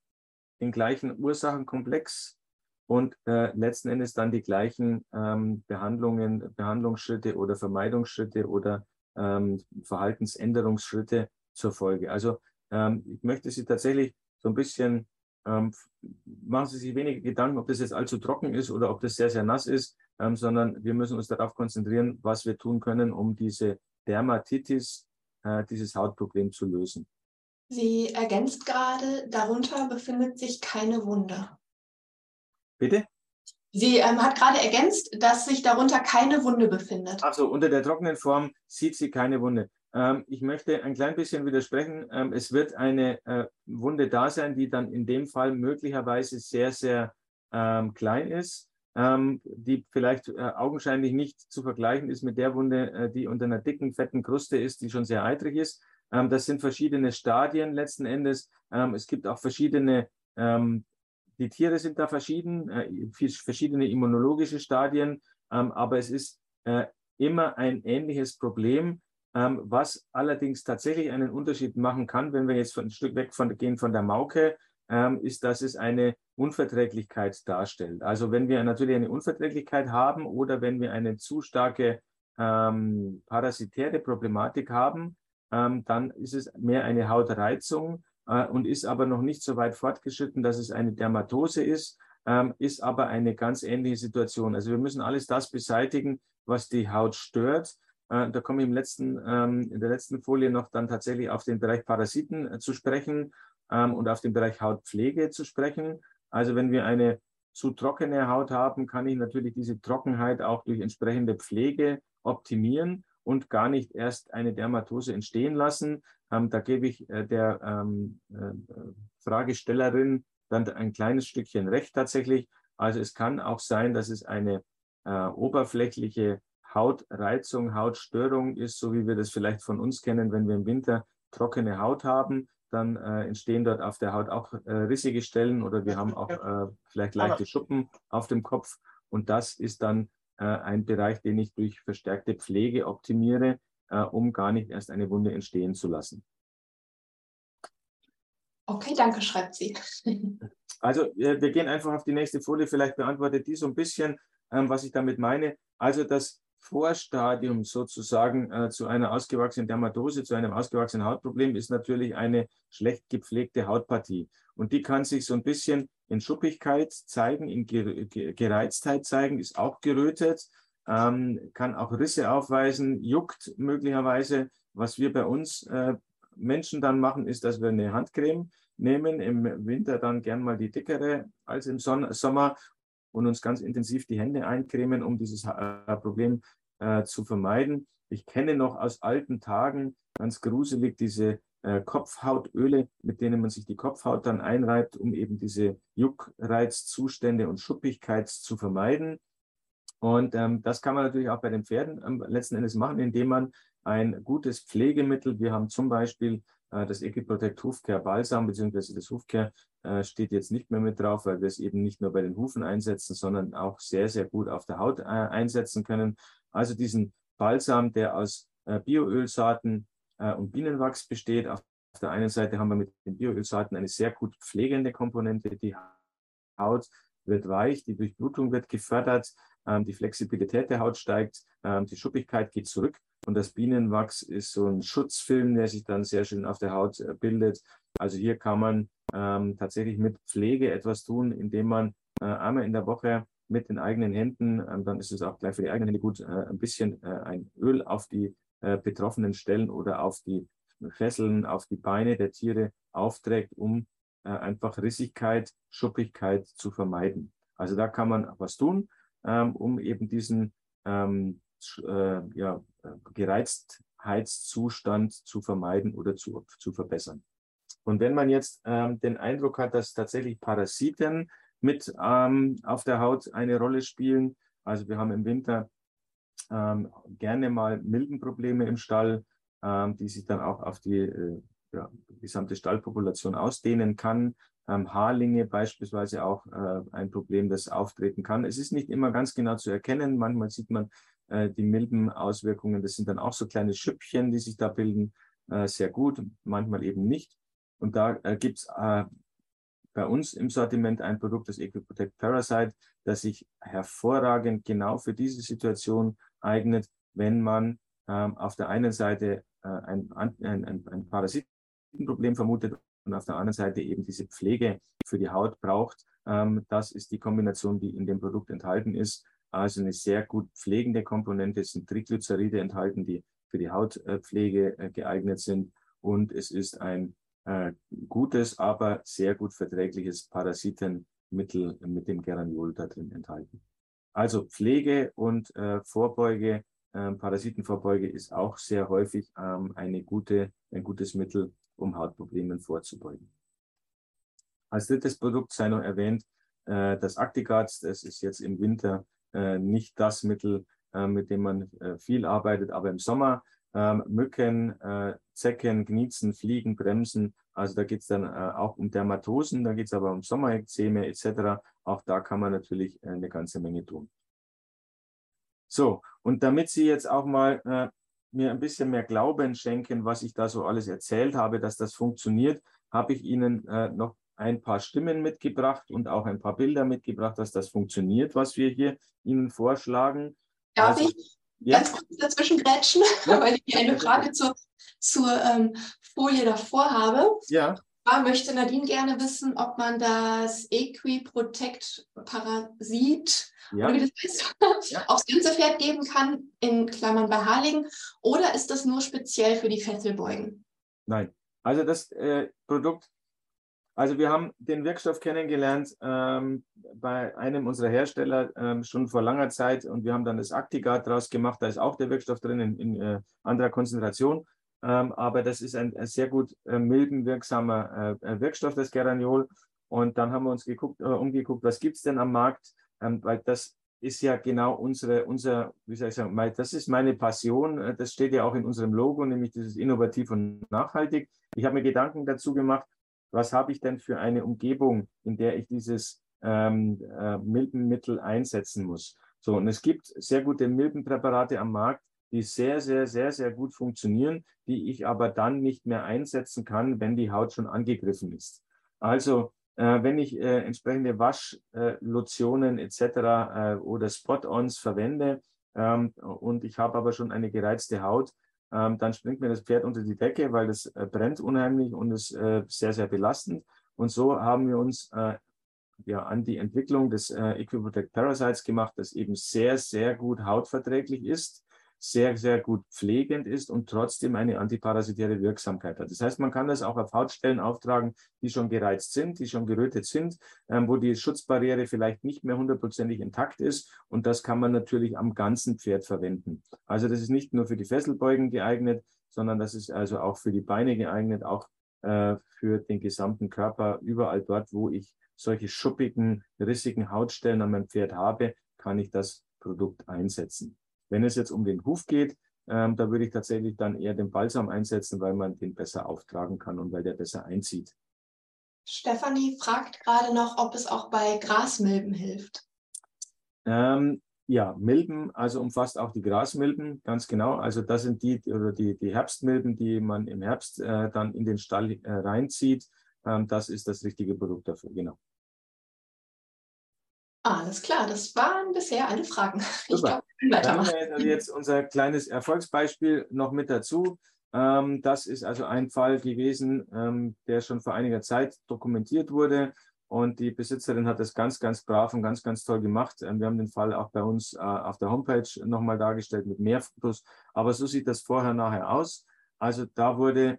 [SPEAKER 3] den gleichen Ursachenkomplex und äh, letzten Endes dann die gleichen ähm, Behandlungen, Behandlungsschritte oder Vermeidungsschritte oder ähm, Verhaltensänderungsschritte zur Folge. Also ähm, ich möchte Sie tatsächlich so ein bisschen ähm, machen Sie sich weniger Gedanken, ob das jetzt allzu trocken ist oder ob das sehr, sehr nass ist, ähm, sondern wir müssen uns darauf konzentrieren, was wir tun können, um diese Dermatitis, äh, dieses Hautproblem zu lösen.
[SPEAKER 2] Sie ergänzt gerade, darunter befindet sich keine Wunde.
[SPEAKER 3] Bitte?
[SPEAKER 2] Sie ähm, hat gerade ergänzt, dass sich darunter keine Wunde befindet.
[SPEAKER 3] Also unter der trockenen Form sieht sie keine Wunde. Ähm, ich möchte ein klein bisschen widersprechen. Ähm, es wird eine äh, Wunde da sein, die dann in dem Fall möglicherweise sehr, sehr ähm, klein ist, die vielleicht äh, augenscheinlich nicht zu vergleichen ist mit der Wunde, äh, die unter einer dicken, fetten Kruste ist, die schon sehr eitrig ist. Ähm, das sind verschiedene Stadien letzten Endes. Ähm, es gibt auch verschiedene, ähm, die Tiere sind da verschieden, äh, verschiedene immunologische Stadien, ähm, aber es ist äh, immer ein ähnliches Problem, ähm, was allerdings tatsächlich einen Unterschied machen kann, wenn wir jetzt von, ein Stück weg von, gehen von der Mauke, ähm, ist, dass es eine Unverträglichkeit darstellt. Also wenn wir natürlich eine Unverträglichkeit haben oder wenn wir eine zu starke ähm, parasitäre Problematik haben, ähm, dann ist es mehr eine Hautreizung und ist aber noch nicht so weit fortgeschritten, dass es eine Dermatose ist, ähm, ist aber eine ganz ähnliche Situation. Also wir müssen alles das beseitigen, was die Haut stört. Äh, da komme ich im letzten, ähm, in der letzten Folie noch dann tatsächlich auf den Bereich Parasiten äh, zu sprechen ähm, und auf den Bereich Hautpflege zu sprechen. Also wenn wir eine zu trockene Haut haben, kann ich natürlich diese Trockenheit auch durch entsprechende Pflege optimieren und gar nicht erst eine Dermatose entstehen lassen. Ähm, da gebe ich äh, der ähm, äh, Fragestellerin dann ein kleines Stückchen recht tatsächlich. Also es kann auch sein, dass es eine äh, oberflächliche Hautreizung, Hautstörung ist, so wie wir das vielleicht von uns kennen, wenn wir im Winter trockene Haut haben, dann äh, entstehen dort auf der Haut auch äh, rissige Stellen oder wir haben auch äh, vielleicht leichte Schuppen auf dem Kopf. Und das ist dann äh, ein Bereich, den ich durch verstärkte Pflege optimiere, äh, um gar nicht erst eine Wunde entstehen zu lassen.
[SPEAKER 2] Okay, danke, schreibt sie.
[SPEAKER 3] Also wir gehen einfach auf die nächste Folie. Vielleicht beantwortet die so ein bisschen, ähm, was ich damit meine. Also das Vorstadium sozusagen äh, zu einer ausgewachsenen Dermatose, zu einem ausgewachsenen Hautproblem ist natürlich eine schlecht gepflegte Hautpartie. Und die kann sich so ein bisschen in Schuppigkeit zeigen, in Gereiztheit zeigen, ist auch gerötet, ähm, kann auch Risse aufweisen, juckt möglicherweise. Was wir bei uns äh, Menschen dann machen, ist, dass wir eine Handcreme nehmen, im Winter dann gern mal die dickere als im Son Sommer und uns ganz intensiv die Hände eincremen, um dieses äh, Problem äh, zu vermeiden. Ich kenne noch aus alten Tagen ganz gruselig diese äh, Kopfhautöle, mit denen man sich die Kopfhaut dann einreibt, um eben diese Juckreizzustände und Schuppigkeit zu vermeiden. Und ähm, das kann man natürlich auch bei den Pferden ähm, letzten Endes machen, indem man ein gutes Pflegemittel, wir haben zum Beispiel äh, das Equiprotect Hufcare Balsam, beziehungsweise das Hufcare äh, steht jetzt nicht mehr mit drauf, weil wir es eben nicht nur bei den Hufen einsetzen, sondern auch sehr, sehr gut auf der Haut äh, einsetzen können. Also diesen Balsam, der aus Bioölsaaten und Bienenwachs besteht. Auf der einen Seite haben wir mit den Bioölsaaten eine sehr gut pflegende Komponente. Die Haut wird weich, die Durchblutung wird gefördert, die Flexibilität der Haut steigt, ähm, die Schuppigkeit geht zurück. Und das Bienenwachs ist so ein Schutzfilm, der sich dann sehr schön auf der Haut äh, bildet. Also hier kann man ähm, tatsächlich mit Pflege etwas tun, indem man äh, einmal in der Woche mit den eigenen Händen, ähm, dann ist es auch gleich für die eigenen Hände gut, äh, ein bisschen äh, ein Öl auf die äh, betroffenen Stellen oder auf die Fesseln, auf die Beine der Tiere aufträgt, um äh, einfach Rissigkeit, Schuppigkeit zu vermeiden. Also da kann man was tun, ähm, um eben diesen ähm, äh, ja, Gereiztheitszustand zu vermeiden oder zu, zu verbessern. Und wenn man jetzt ähm, den Eindruck hat, dass tatsächlich Parasiten mit ähm, auf der Haut eine Rolle spielen, also wir haben im Winter ähm, gerne mal Milbenprobleme im Stall, ähm, die sich dann auch auf die äh, ja, gesamte Stallpopulation ausdehnen kann. Ähm, Haarlinge beispielsweise auch äh, ein Problem, das auftreten kann. Es ist nicht immer ganz genau zu erkennen. Manchmal sieht man äh, die milden Auswirkungen. Das sind dann auch so kleine Schüppchen, die sich da bilden, äh, sehr gut, manchmal eben nicht. Und da äh, gibt es äh, bei uns im Sortiment ein Produkt, das EquiProtect Parasite, das sich hervorragend genau für diese Situation eignet, wenn man ähm, auf der einen Seite äh, ein, ein, ein, ein Parasitenproblem vermutet und auf der anderen Seite eben diese Pflege für die Haut braucht. Ähm, das ist die Kombination, die in dem Produkt enthalten ist also eine sehr gut pflegende Komponente. Es sind Triglyceride enthalten, die für die Hautpflege äh, geeignet sind. Und es ist ein äh, gutes, aber sehr gut verträgliches Parasitenmittel mit dem Geraniol da drin enthalten. Also Pflege und äh, Vorbeuge, äh, Parasitenvorbeuge ist auch sehr häufig ähm, eine gute, ein gutes Mittel, um Hautproblemen vorzubeugen. Als drittes Produkt sei noch erwähnt, äh, das Actigat, das ist jetzt im Winter äh, nicht das Mittel, äh, mit dem man äh, viel arbeitet, aber im Sommer ähm, Mücken, äh, Zecken, Gniezen, Fliegen, Bremsen. Also da geht es dann äh, auch um Dermatosen, da geht es aber um Sommerekzeme etc. Auch da kann man natürlich eine ganze Menge tun. So, und damit Sie jetzt auch mal mir ein bisschen mehr Glauben schenken, was ich da so alles erzählt habe, dass das funktioniert, habe ich Ihnen äh, noch ein paar Stimmen mitgebracht und auch ein paar Bilder mitgebracht, dass das funktioniert, was wir hier Ihnen vorschlagen.
[SPEAKER 2] Darf also, ich ja? ganz kurz dazwischen grätschen, ja. weil ich eine Frage zur, zur ähm, Folie davor habe.
[SPEAKER 3] Ja.
[SPEAKER 2] Da möchte Nadine gerne wissen, ob man das Equiprotect Parasit ja. oder wie das heißt, ja. aufs ganze Pferd geben kann, in Klammern bei Haarlegen, oder ist das nur speziell für die Fesselbeugen?
[SPEAKER 3] Nein, also das äh, Produkt, also wir haben den Wirkstoff kennengelernt ähm, bei einem unserer Hersteller ähm, schon vor langer Zeit und wir haben dann das Actigard draus gemacht, da ist auch der Wirkstoff drin in, in äh, anderer Konzentration. Ähm, aber das ist ein, ein sehr gut äh, milbenwirksamer äh, Wirkstoff, das Geraniol. Und dann haben wir uns geguckt, äh, umgeguckt, was gibt es denn am Markt, ähm, weil das ist ja genau unsere, unser, wie soll ich sagen, mein, das ist meine Passion. Äh, das steht ja auch in unserem Logo, nämlich dieses innovativ und nachhaltig. Ich habe mir Gedanken dazu gemacht, was habe ich denn für eine Umgebung, in der ich dieses ähm, äh, Milbenmittel einsetzen muss. So, und es gibt sehr gute Milbenpräparate am Markt, die sehr, sehr, sehr, sehr gut funktionieren, die ich aber dann nicht mehr einsetzen kann, wenn die Haut schon angegriffen ist. Also äh, wenn ich äh, entsprechende Waschlotionen äh, etc. Äh, oder Spot-ons verwende ähm, und ich habe aber schon eine gereizte Haut, ähm, dann springt mir das Pferd unter die Decke, weil das äh, brennt unheimlich und ist äh, sehr, sehr belastend. Und so haben wir uns ja, an die Entwicklung des äh, Equiprotect Parasites gemacht, das eben sehr, sehr gut hautverträglich ist sehr, sehr gut pflegend ist und trotzdem eine antiparasitäre Wirksamkeit hat. Das heißt, man kann das auch auf Hautstellen auftragen, die schon gereizt sind, die schon gerötet sind, ähm, wo die Schutzbarriere vielleicht nicht mehr hundertprozentig intakt ist. Und das kann man natürlich am ganzen Pferd verwenden. Also das ist nicht nur für die Fesselbeugen geeignet, sondern das ist also auch für die Beine geeignet, auch äh, für den gesamten Körper. Überall dort, wo ich solche schuppigen, rissigen Hautstellen an meinem Pferd habe, kann ich das Produkt einsetzen. Wenn es jetzt um den Huf geht, ähm, da würde ich tatsächlich dann eher den Balsam einsetzen, weil man den besser auftragen kann und weil der besser einzieht.
[SPEAKER 2] Stefanie fragt gerade noch, ob es auch bei Grasmilben hilft.
[SPEAKER 3] Ähm, ja, Milben, also umfasst auch die Grasmilben, ganz genau. Also das sind die oder die, die Herbstmilben, die man im Herbst äh, dann in den Stall äh, reinzieht. Ähm, das ist das richtige Produkt dafür, genau.
[SPEAKER 2] Alles klar, das waren bisher alle Fragen.
[SPEAKER 3] Ich glaube, wir können weitermachen. Dann also jetzt unser kleines Erfolgsbeispiel noch mit dazu. Ähm, das ist also ein Fall gewesen, ähm, der schon vor einiger Zeit dokumentiert wurde. Und die Besitzerin hat das ganz, ganz brav und ganz, ganz toll gemacht. Ähm, wir haben den Fall auch bei uns äh, auf der Homepage nochmal dargestellt mit mehr Fotos. Aber so sieht das vorher, nachher aus. Also da wurde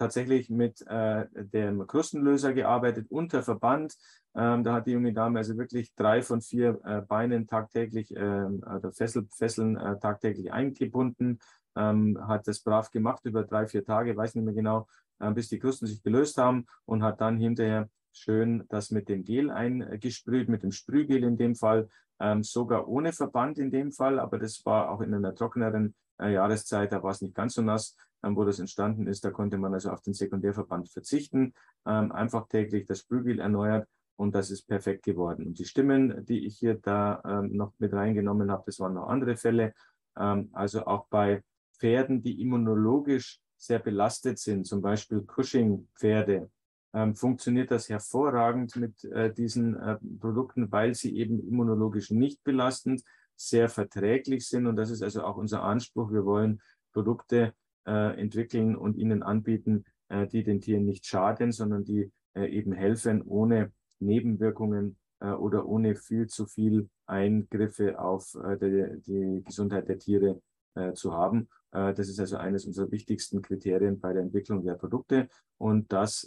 [SPEAKER 3] tatsächlich mit äh, dem Krustenlöser gearbeitet unter Verband. Ähm, da hat die junge Dame also wirklich drei von vier äh, Beinen tagtäglich, äh, oder Fessel, Fesseln äh, tagtäglich eingebunden, ähm, hat das brav gemacht über drei, vier Tage, weiß nicht mehr genau, äh, bis die Krusten sich gelöst haben und hat dann hinterher schön das mit dem Gel eingesprüht, mit dem Sprühgel in dem Fall, ähm, sogar ohne Verband in dem Fall, aber das war auch in einer trockeneren Jahreszeit, da war es nicht ganz so nass ähm, wo das entstanden ist. Da konnte man also auf den Sekundärverband verzichten, ähm, einfach täglich das Sprühgel erneuert und das ist perfekt geworden. Und die Stimmen, die ich hier da ähm, noch mit reingenommen habe, das waren noch andere Fälle. also auch bei Pferden, die immunologisch sehr belastet sind, zum Beispiel Cushing-Pferde, ähm, funktioniert das hervorragend mit äh, diesen äh, Produkten, weil sie eben immunologisch nicht belastend, sehr verträglich sind. Und das ist also auch unser Anspruch. Wir wollen Produkte äh, entwickeln und ihnen anbieten, äh, die den Tieren nicht schaden, sondern die äh, eben helfen, ohne Nebenwirkungen äh, oder ohne viel zu viel Eingriffe auf äh, die, die, Gesundheit der Tiere äh, zu haben. das ist also eines unserer wichtigsten Kriterien bei der Entwicklung der Produkte und das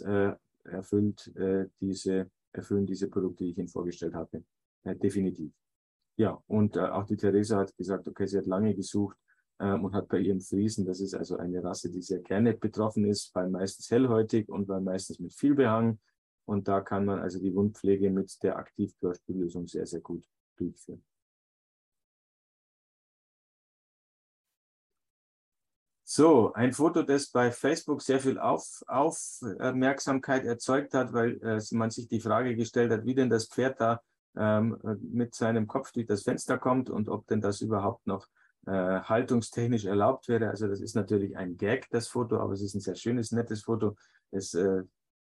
[SPEAKER 3] erfüllt diese, erfüllen diese Produkte, die ich Ihnen vorgestellt habe, definitiv. Ja, und auch die Theresa hat gesagt, okay, sie hat lange gesucht ähm, und hat bei ihren Friesen, das ist also eine Rasse, die sehr gerne betroffen ist, weil meistens hellhäutig und weil meistens mit viel Behang. Und da kann man also die Wundpflege mit der Aktivchlorspüllösung sehr, sehr gut durchführen. So, ein Foto, das bei Facebook sehr viel Auf, Aufmerksamkeit erzeugt hat, weil äh, man sich die Frage gestellt hat, wie denn das Pferd da ähm, mit seinem Kopf durch das Fenster kommt und ob denn das überhaupt noch äh, haltungstechnisch erlaubt wäre. Also das ist natürlich ein Gag, das Foto, aber es ist ein sehr schönes, nettes Foto. Es äh,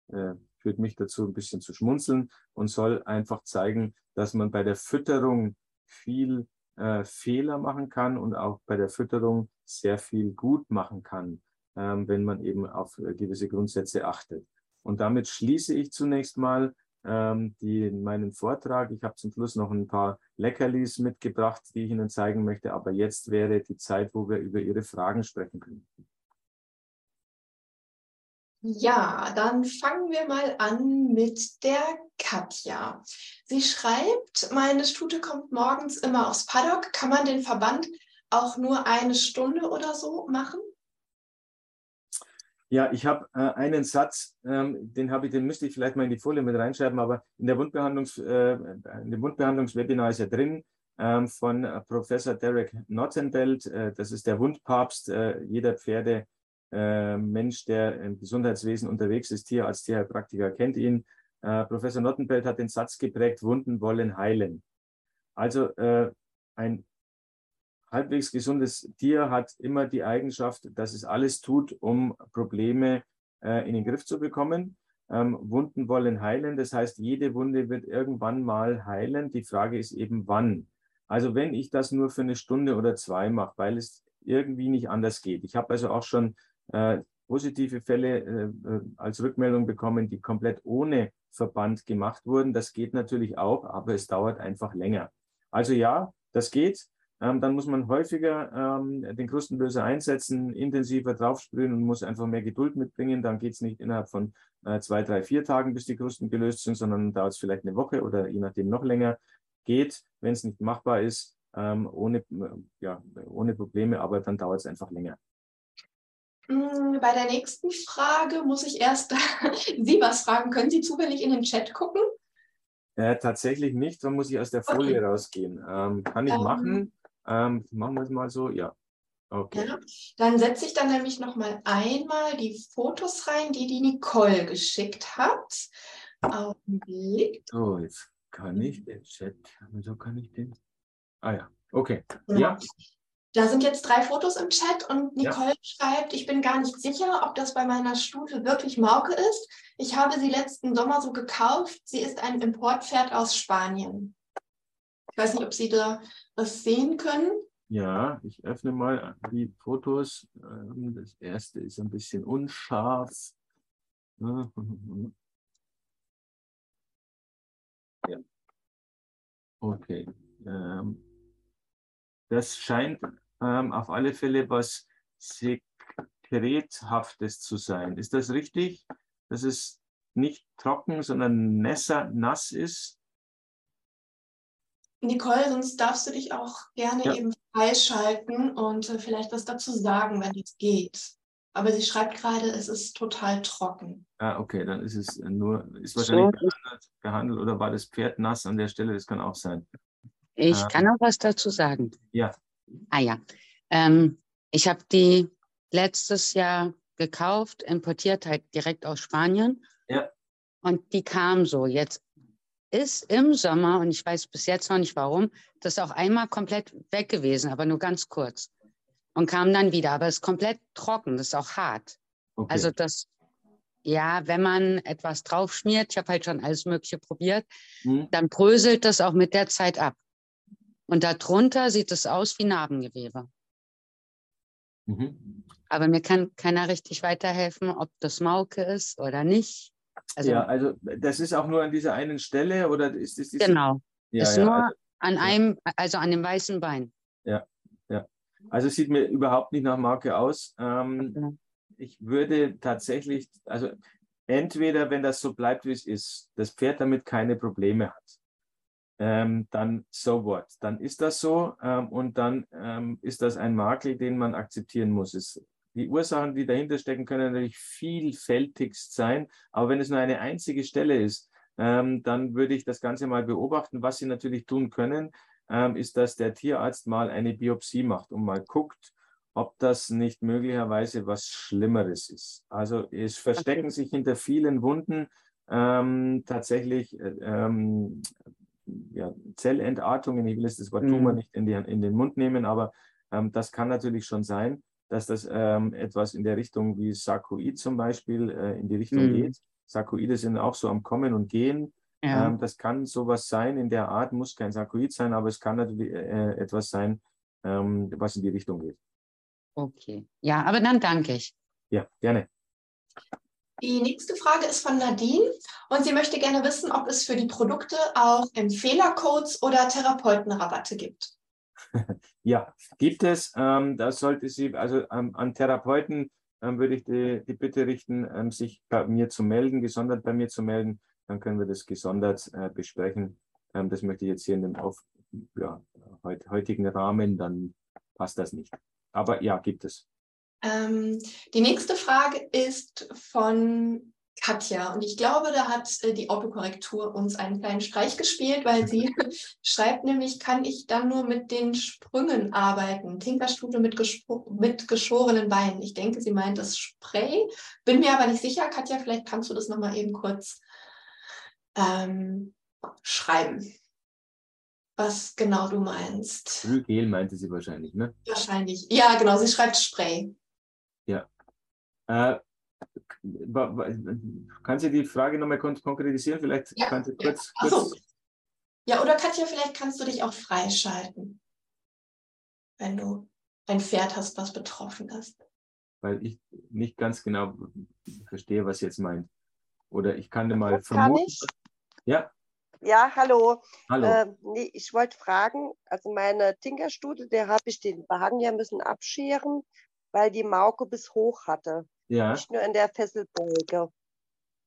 [SPEAKER 3] äh, führt mich dazu, ein bisschen zu schmunzeln und soll einfach zeigen, dass man bei der Fütterung viel äh, Fehler machen kann und auch bei der Fütterung sehr viel gut machen kann, ähm, wenn man eben auf gewisse Grundsätze achtet. Und damit schließe ich zunächst mal ähm, die, meinen Vortrag. Ich habe zum Schluss noch ein paar Leckerlis mitgebracht, die ich Ihnen zeigen möchte. Aber jetzt wäre die Zeit, wo wir über Ihre Fragen sprechen können.
[SPEAKER 2] Ja, dann fangen wir mal an mit der Katja. Sie schreibt, meine Stute kommt morgens immer aufs Paddock. Kann man den Verband auch nur eine Stunde oder so machen?
[SPEAKER 3] Ja, ich habe äh, einen Satz, ähm, den habe ich, den müsste ich vielleicht mal in die Folie mit reinschreiben, aber in der Wundbehandlungs, äh, in dem Wundbehandlungswebinar ist er drin ähm, von äh, Professor Derek Nottenbelt. Äh, das ist der Wundpapst äh, jeder Pferde. Äh, Mensch, der im Gesundheitswesen unterwegs ist, Tierarzt, Tierheilpraktiker, kennt ihn. Professor Nottenbelt hat den Satz geprägt, Wunden wollen heilen. Also ein halbwegs gesundes Tier hat immer die Eigenschaft, dass es alles tut, um Probleme äh, in den Griff zu bekommen. Ähm, Wunden wollen heilen, das heißt, jede Wunde wird irgendwann mal heilen. Die Frage ist eben, wann. Also wenn ich das nur für eine Stunde oder zwei mache, weil es irgendwie nicht anders geht. Ich habe also auch schon äh, positive Fälle äh, äh als Rückmeldung bekommen, die komplett ohne Verband gemacht wurden. Das geht natürlich auch, aber es dauert einfach länger. Also ja, das geht. Ähm, dann muss man häufiger ähm, den Krustenlöser einsetzen, intensiver draufsprühen und muss einfach mehr Geduld mitbringen. Dann geht es nicht innerhalb von äh, zwei, drei, vier Tagen, bis die Krusten gelöst sind, sondern dauert es vielleicht eine Woche oder je nachdem noch länger. Geht, wenn es nicht machbar ist, ähm, ohne, ja, ohne Probleme, aber dann dauert es einfach länger.
[SPEAKER 2] Hm, bei der nächsten Frage muss ich erst Sie was fragen. Können Sie zufällig in den Chat gucken?
[SPEAKER 3] Äh, tatsächlich nicht, dann muss ich aus der Folie okay. rausgehen. Ähm, kann ich ähm, machen. Ähm, machen wir es mal so, ja.
[SPEAKER 2] Okay. Ja, dann setze ich dann nämlich noch mal einmal die Fotos rein, die die Nicole geschickt hat.
[SPEAKER 3] Augenblick. So, jetzt kann ich den Chat, wieso kann ich den? Ah ja, okay.
[SPEAKER 2] Ja. ja. Da sind jetzt drei Fotos im Chat und Nicole ja. schreibt, ich bin gar nicht sicher, ob das bei meiner Stute wirklich Mauke ist. Ich habe sie letzten Sommer so gekauft. Sie ist ein Importpferd aus Spanien. Ich weiß nicht, ob Sie da was sehen können.
[SPEAKER 3] Ja, ich öffne mal die Fotos. Ähm, das erste ist ein bisschen unscharf. Ja. Okay. Ähm, das scheint ähm, auf alle Fälle was Sekrethaftes zu sein. Ist das richtig? Dass es nicht trocken, sondern nässer, nass ist?
[SPEAKER 2] Nicole, sonst darfst du dich auch gerne ja. eben freischalten und äh, vielleicht was dazu sagen, wenn es geht. Aber sie schreibt gerade, es ist total trocken.
[SPEAKER 3] Ah, okay, dann ist es nur, ist wahrscheinlich so. behandelt, behandelt, oder war das Pferd nass an der Stelle? Das kann auch sein.
[SPEAKER 4] Ich ähm, kann auch was dazu sagen.
[SPEAKER 3] Ja.
[SPEAKER 4] Ah ja. Ähm, ich habe die letztes Jahr gekauft, importiert halt direkt aus Spanien.
[SPEAKER 3] Ja.
[SPEAKER 4] Und die kam so. Jetzt ist im Sommer, und ich weiß bis jetzt noch nicht warum, das auch einmal komplett weg gewesen, aber nur ganz kurz. Und kam dann wieder. Aber es ist komplett trocken, das ist auch hart. Okay. Also das, ja, wenn man etwas drauf schmiert, ich habe halt schon alles Mögliche probiert, mhm. dann bröselt das auch mit der Zeit ab. Und darunter sieht es aus wie Narbengewebe. Mhm. Aber mir kann keiner richtig weiterhelfen, ob das Mauke ist oder nicht.
[SPEAKER 3] Also, ja, also das ist auch nur an dieser einen Stelle oder ist es
[SPEAKER 4] Genau. Ja, ist ja, nur also, an einem, also an dem weißen Bein.
[SPEAKER 3] Ja, ja. Also es sieht mir überhaupt nicht nach Marke aus. Ähm, okay. Ich würde tatsächlich, also entweder, wenn das so bleibt, wie es ist, das Pferd damit keine Probleme hat, ähm, dann so what? Dann ist das so ähm, und dann ähm, ist das ein Makel, den man akzeptieren muss. Es die Ursachen, die dahinter stecken, können natürlich vielfältigst sein. Aber wenn es nur eine einzige Stelle ist, ähm, dann würde ich das Ganze mal beobachten. Was Sie natürlich tun können, ähm, ist, dass der Tierarzt mal eine Biopsie macht und mal guckt, ob das nicht möglicherweise was Schlimmeres ist. Also es verstecken okay. sich hinter vielen Wunden ähm, tatsächlich äh, ähm, ja, Zellentartungen. Ich will jetzt das Wort mhm. Tumor nicht in, die, in, den Mund nehmen, aber ähm, das kann natürlich schon sein, dass das ähm, etwas in der Richtung wie Sarkoid zum Beispiel äh, in die Richtung mhm. geht. Sarkoide sind auch so am Kommen und Gehen. Ja. Ähm, das kann sowas sein in der Art, muss kein Sarkoid sein, aber es kann natürlich äh, etwas sein, ähm, was in die Richtung geht.
[SPEAKER 4] Okay, ja, aber dann danke ich.
[SPEAKER 3] Ja, gerne.
[SPEAKER 2] Die nächste Frage ist von Nadine und sie möchte gerne wissen, ob es für die Produkte auch Empfehlercodes oder Therapeutenrabatte gibt.
[SPEAKER 3] ja, gibt es. Ähm, das sollte sie, also ähm, an Therapeuten ähm, würde ich die, die Bitte richten, ähm, sich bei mir zu melden, gesondert bei mir zu melden. Dann können wir das gesondert äh, besprechen. Ähm, das möchte ich jetzt hier in dem auf, ja, heutigen Rahmen, dann passt das nicht. Aber ja, gibt es.
[SPEAKER 2] Ähm, die nächste Frage ist von Katja. Und ich glaube, da hat äh, die Autokorrektur uns einen kleinen Streich gespielt, weil sie schreibt nämlich, kann ich dann nur mit den Sprüngen arbeiten? Tinkerstute mit, mit geschorenen Beinen. Ich denke, sie meint das Spray. Bin mir aber nicht sicher. Katja, vielleicht kannst du das nochmal eben kurz ähm, schreiben was genau du meinst.
[SPEAKER 3] Sprühgel meinte sie wahrscheinlich, ne?
[SPEAKER 2] Wahrscheinlich. Ja, genau, sie schreibt Spray.
[SPEAKER 3] Ja. Äh, kannst du die Frage nochmal konkretisieren? Vielleicht ja, kannst du kurz.
[SPEAKER 2] Ja. kurz ja, oder Katja, vielleicht kannst du dich auch freischalten, wenn du ein Pferd hast, was betroffen ist.
[SPEAKER 3] Weil ich nicht ganz genau verstehe, was jetzt meint. Oder ich kann dir mal das vermuten. Kann ich? Ja.
[SPEAKER 5] Ja, hallo.
[SPEAKER 3] Hallo.
[SPEAKER 5] Äh, nee, ich wollte fragen, also meine Tinkerstute, der habe ich den Wagen ja müssen abscheren, weil die Mauke bis hoch hatte.
[SPEAKER 3] Ja.
[SPEAKER 5] Nicht nur in der Fesselbeuge.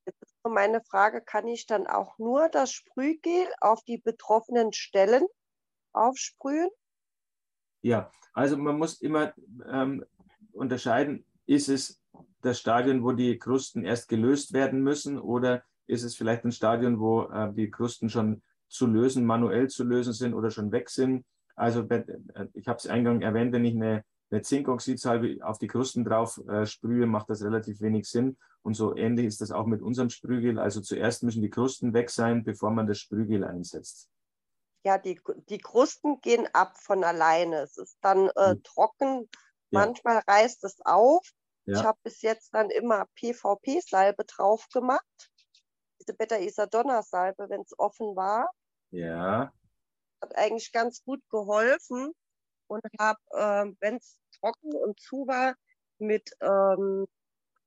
[SPEAKER 5] Jetzt ist nur meine Frage, kann ich dann auch nur das Sprühgel auf die betroffenen Stellen aufsprühen?
[SPEAKER 3] Ja, also man muss immer ähm, unterscheiden, ist es das Stadion, wo die Krusten erst gelöst werden müssen oder ist es vielleicht ein Stadion, wo äh, die Krusten schon zu lösen, manuell zu lösen sind oder schon weg sind. Also äh, ich habe es eingangs erwähnt, wenn ich eine, eine Zinkoxidsalbe auf die Krusten drauf äh, sprühe, macht das relativ wenig Sinn. Und so ähnlich ist das auch mit unserem Sprühgel. Also zuerst müssen die Krusten weg sein, bevor man das Sprühgel einsetzt.
[SPEAKER 5] Ja, die, die Krusten gehen ab von alleine. Es ist dann äh, hm. trocken. Ja. Manchmal reißt es auf. Ja. Ich habe bis jetzt dann immer PVP-Salbe drauf gemacht diese Beta-Isadonna-Salbe, wenn es offen war.
[SPEAKER 3] Ja.
[SPEAKER 5] Hat eigentlich ganz gut geholfen und habe, äh, wenn es trocken und zu war, mit ähm,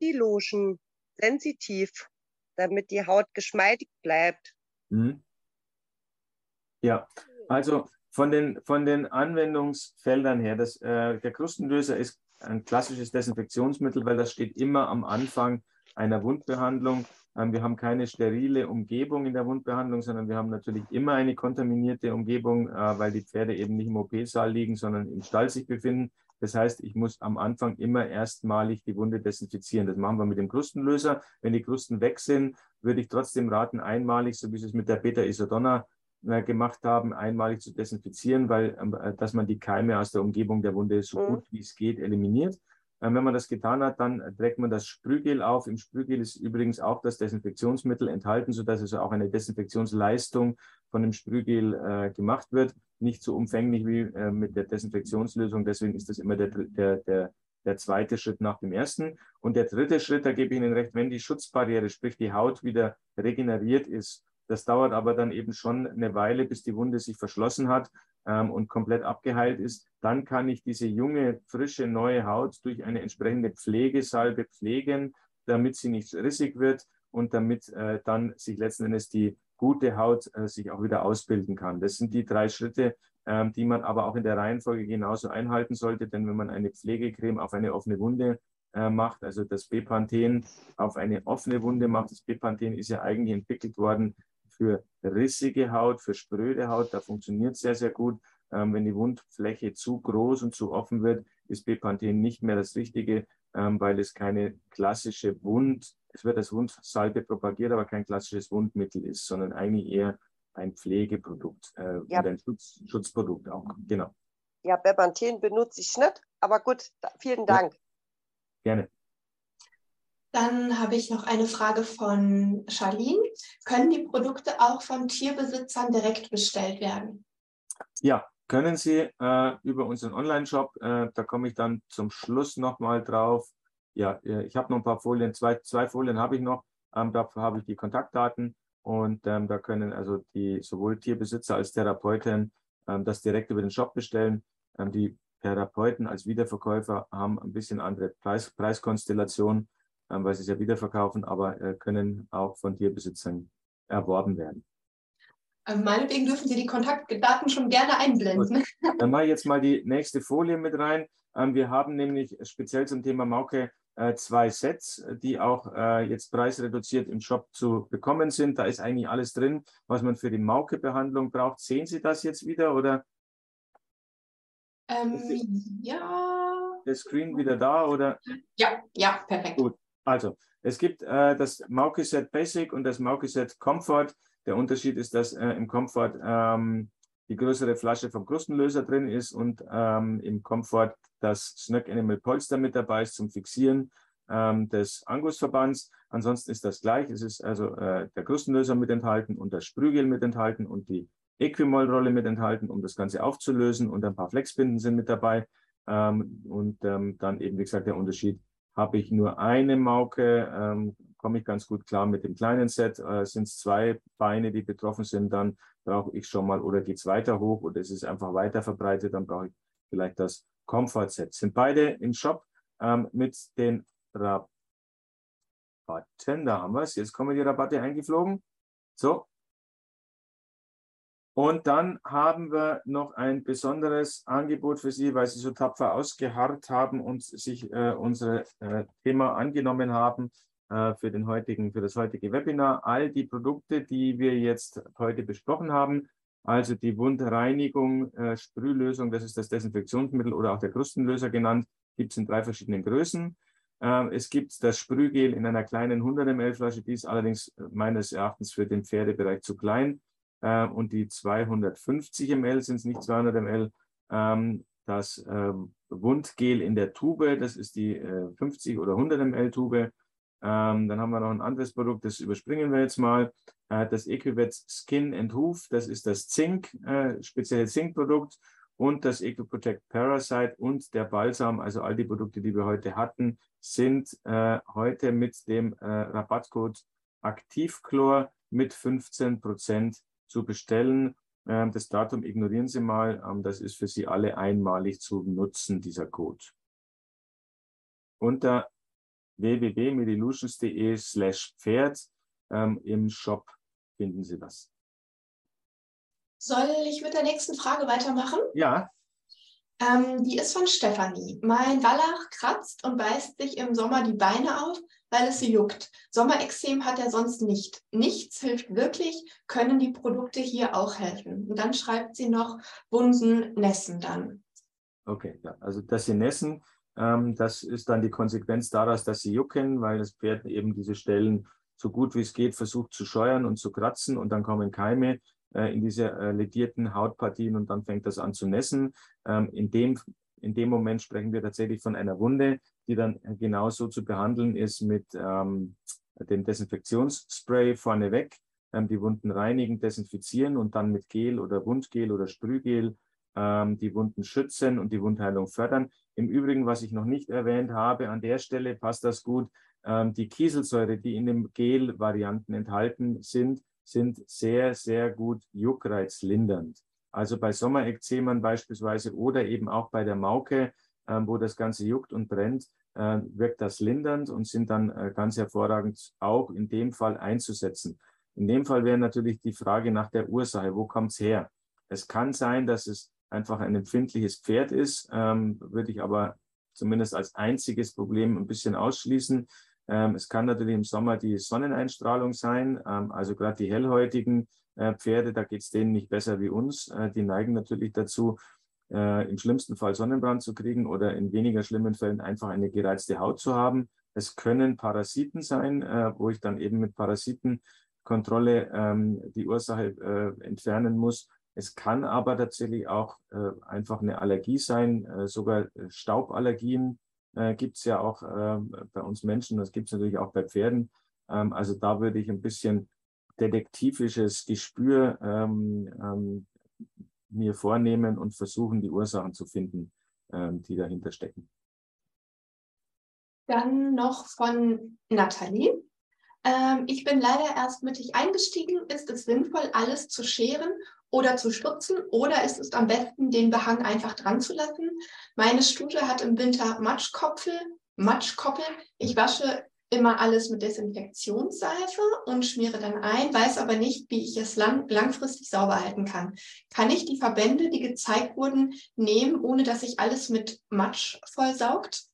[SPEAKER 5] Lotion sensitiv, damit die Haut geschmeidig bleibt.
[SPEAKER 3] Mhm. Ja, also von den, von den Anwendungsfeldern her, das, äh, der Krustenlöser ist ein klassisches Desinfektionsmittel, weil das steht immer am Anfang einer Wundbehandlung. Ähm, wir haben keine sterile Umgebung in der Wundbehandlung, sondern wir haben natürlich immer eine kontaminierte Umgebung, äh, weil die Pferde eben nicht im OP-Saal liegen, sondern im Stall sich befinden. Das heißt, ich muss am Anfang immer erstmalig die Wunde desinfizieren. Das machen wir mit dem Krustenlöser. Wenn die Krusten weg sind, würde ich trotzdem raten, einmalig, so wie Sie es mit der Beta-Isodonna äh, gemacht haben, einmalig zu desinfizieren, weil ähm, äh, dass man die Keime aus der Umgebung der Wunde so mhm. gut wie es geht eliminiert. Wenn man das getan hat, dann trägt man das Sprühgel auf. Im Sprühgel ist übrigens auch das Desinfektionsmittel enthalten, sodass also auch eine Desinfektionsleistung von dem Sprühgel äh, gemacht wird. Nicht so umfänglich wie äh, mit der Desinfektionslösung. Deswegen ist das immer der, der, der, der zweite Schritt nach dem ersten. Und der dritte Schritt, da gebe ich Ihnen recht, wenn die Schutzbarriere, sprich die Haut wieder regeneriert ist, das dauert aber dann eben schon eine Weile, bis die Wunde sich verschlossen hat ähm, und komplett abgeheilt ist. Dann kann ich diese junge, frische, neue Haut durch eine entsprechende Pflegesalbe pflegen, damit sie nicht rissig wird und damit äh, dann sich letzten Endes die gute Haut äh, sich auch wieder ausbilden kann. Das sind die drei Schritte, ähm, die man aber auch in der Reihenfolge genauso einhalten sollte, denn wenn man eine Pflegecreme auf eine offene Wunde äh, macht, also das Bepanthen auf eine offene Wunde macht, das Bepanthen ist ja eigentlich entwickelt worden für rissige Haut, für spröde Haut, da funktioniert es sehr, sehr gut. Ähm, wenn die Wundfläche zu groß und zu offen wird, ist Bepanthen nicht mehr das Richtige, ähm, weil es keine klassische Wund, es wird als Wundsalbe propagiert, aber kein klassisches Wundmittel ist, sondern eigentlich eher ein Pflegeprodukt äh, ja. und ein Schutz, Schutzprodukt auch. Genau.
[SPEAKER 5] Ja, Bepanthen benutze ich nicht, aber gut, vielen Dank. Ja.
[SPEAKER 3] Gerne.
[SPEAKER 2] Dann habe ich noch eine Frage von Charlene. Können die Produkte auch von Tierbesitzern direkt bestellt werden?
[SPEAKER 3] Ja, können Sie äh, über unseren Online-Shop. Äh, da komme ich dann zum Schluss nochmal drauf. Ja, äh, ich habe noch ein paar Folien, zwei, zwei Folien habe ich noch. Ähm, dafür habe ich die Kontaktdaten und ähm, da können also die sowohl Tierbesitzer als Therapeuten ähm, das direkt über den Shop bestellen. Ähm, die Therapeuten als Wiederverkäufer haben ein bisschen andere Preis, Preiskonstellationen ähm, weil sie es ja wiederverkaufen, aber äh, können auch von Tierbesitzern erworben werden.
[SPEAKER 2] Also meinetwegen dürfen Sie die Kontaktdaten schon gerne einblenden.
[SPEAKER 3] Gut. Dann mache ich jetzt mal die nächste Folie mit rein. Ähm, wir haben nämlich speziell zum Thema Mauke äh, zwei Sets, die auch äh, jetzt preisreduziert im Shop zu bekommen sind. Da ist eigentlich alles drin, was man für die Mauke-Behandlung braucht. Sehen Sie das jetzt wieder oder?
[SPEAKER 2] Ähm, ja.
[SPEAKER 3] Der Screen wieder da oder?
[SPEAKER 2] Ja, ja, perfekt.
[SPEAKER 3] Gut. Also, es gibt äh, das Mauki-Set Basic und das Mauki-Set Comfort. Der Unterschied ist, dass äh, im Comfort ähm, die größere Flasche vom Krustenlöser drin ist und ähm, im Comfort das Snack Animal Polster mit dabei ist zum Fixieren ähm, des Angusverbands. Ansonsten ist das gleich. Es ist also äh, der Krustenlöser mit enthalten und das Sprühgel mit enthalten und die Equimol-Rolle mit enthalten, um das Ganze aufzulösen und ein paar Flexbinden sind mit dabei. Ähm, und ähm, dann eben, wie gesagt, der Unterschied habe ich nur eine Mauke, ähm, komme ich ganz gut klar mit dem kleinen Set. Äh, Sind es zwei Beine, die betroffen sind, dann brauche ich schon mal, oder geht es weiter hoch oder es ist einfach weiter verbreitet, dann brauche ich vielleicht das Comfort Set. Sind beide im Shop ähm, mit den Rabatten. Da haben wir es. Jetzt kommen die Rabatte eingeflogen. So, und dann haben wir noch ein besonderes Angebot für Sie, weil Sie so tapfer ausgeharrt haben und sich äh, unser äh, Thema angenommen haben äh, für, den heutigen, für das heutige Webinar. All die Produkte, die wir jetzt heute besprochen haben, also die Wundreinigung, äh, Sprühlösung, das ist das Desinfektionsmittel oder auch der Krustenlöser genannt, gibt es in drei verschiedenen Größen. Ähm, es gibt das Sprühgel in einer kleinen 100 ml Flasche, die ist allerdings meines Erachtens für den Pferdebereich zu klein äh, und die 250 ml sind es nicht 200 ml. Ähm, das äh, Wundgel in der Tube, das ist die äh, 50 oder 100 ml Tube. Ähm, dann haben wir noch ein anderes Produkt, das überspringen wir jetzt mal. Äh, das Equivet Skin and Hoof, das ist das Zink, äh, spezielle Zinkprodukt und das EcoProtect Parasite und der Balsam, also all die Produkte, die wir heute hatten, sind äh, heute mit dem äh, Rabattcode Aktivchlor mit 15 Prozent zu bestellen. Ähm, das Datum ignorieren Sie mal. Ähm, das ist für Sie alle einmalig zu nutzen, dieser Code. Unter www.medilutions.de slash Pferd ähm, im Shop finden Sie das.
[SPEAKER 2] Soll ich mit der nächsten Frage weitermachen?
[SPEAKER 3] Ja.
[SPEAKER 2] Ähm, die ist von Stefanie. Mein Wallach kratzt und beißt sich im Sommer die Beine auf, weil es juckt. Sommerexem hat er sonst nicht. Nichts hilft wirklich, können die Produkte hier auch helfen. Und dann schreibt sie noch, Wunden nässen dann.
[SPEAKER 3] Okay, ja. also dass sie nässen, ähm, das ist dann die Konsequenz daraus, dass sie jucken, weil das Pferd eben diese Stellen so gut wie es geht versucht zu scheuern und zu kratzen und dann kommen Keime äh, in diese äh, ledierten Hautpartien und dann fängt das an zu nässen. Ähm, in, dem, in dem Moment sprechen wir tatsächlich von einer Wunde, die dann genauso zu behandeln ist mit ähm, dem Desinfektionsspray vorneweg, ähm, die Wunden reinigen, desinfizieren und dann mit Gel oder Wundgel oder Sprühgel ähm, die Wunden schützen und die Wundheilung fördern. Im Übrigen, was ich noch nicht erwähnt habe, an der Stelle passt das gut, ähm, die Kieselsäure, die in den Gel-Varianten enthalten sind, sind sehr, sehr gut juckreizlindernd. Also bei Sommerekzemen beispielsweise oder eben auch bei der Mauke, äh, wo das Ganze juckt und brennt, äh, wirkt das lindernd und sind dann äh, ganz hervorragend auch in dem Fall einzusetzen. In dem Fall wäre natürlich die Frage nach der Ursache, wo kommt es her? Es kann sein, dass es einfach ein empfindliches Pferd ist, ähm, würde ich aber zumindest als einziges Problem ein bisschen ausschließen. Ähm, es kann natürlich im Sommer die Sonneneinstrahlung sein, ähm, also gerade die hellhäutigen Pferde, da geht es denen nicht besser wie uns. Äh, die neigen natürlich dazu, äh, im schlimmsten Fall Sonnenbrand zu kriegen oder in weniger schlimmen Fällen einfach eine gereizte Haut zu haben. Es können Parasiten sein, äh, wo ich dann eben mit Parasitenkontrolle ähm, die Ursache äh, entfernen muss. Es kann aber tatsächlich auch äh, einfach eine Allergie sein, äh, sogar Stauballergien äh, gibt es ja auch äh, bei uns Menschen, das gibt es natürlich auch bei Pferden. Ähm, also da würde ich ein bisschen detektivisches Gespür ähm, ähm, mir vornehmen und versuchen, die Ursachen zu finden, ähm, die dahinter stecken.
[SPEAKER 2] Dann noch von Nathalie. Ähm, ich bin leider erst mittig eingestiegen. Ist es sinnvoll, alles zu scheren oder zu stutzen oder ist es am besten, den Behang einfach dran zu lassen? Meine Stute hat im Winter Matschkopfel, Matschkoppel. Ich wasche immer alles mit Desinfektionsseife und schmiere dann ein, weiß aber nicht, wie ich es lang, langfristig sauber halten kann. Kann ich die Verbände, die gezeigt wurden, nehmen, ohne dass sich alles mit Matsch vollsaugt?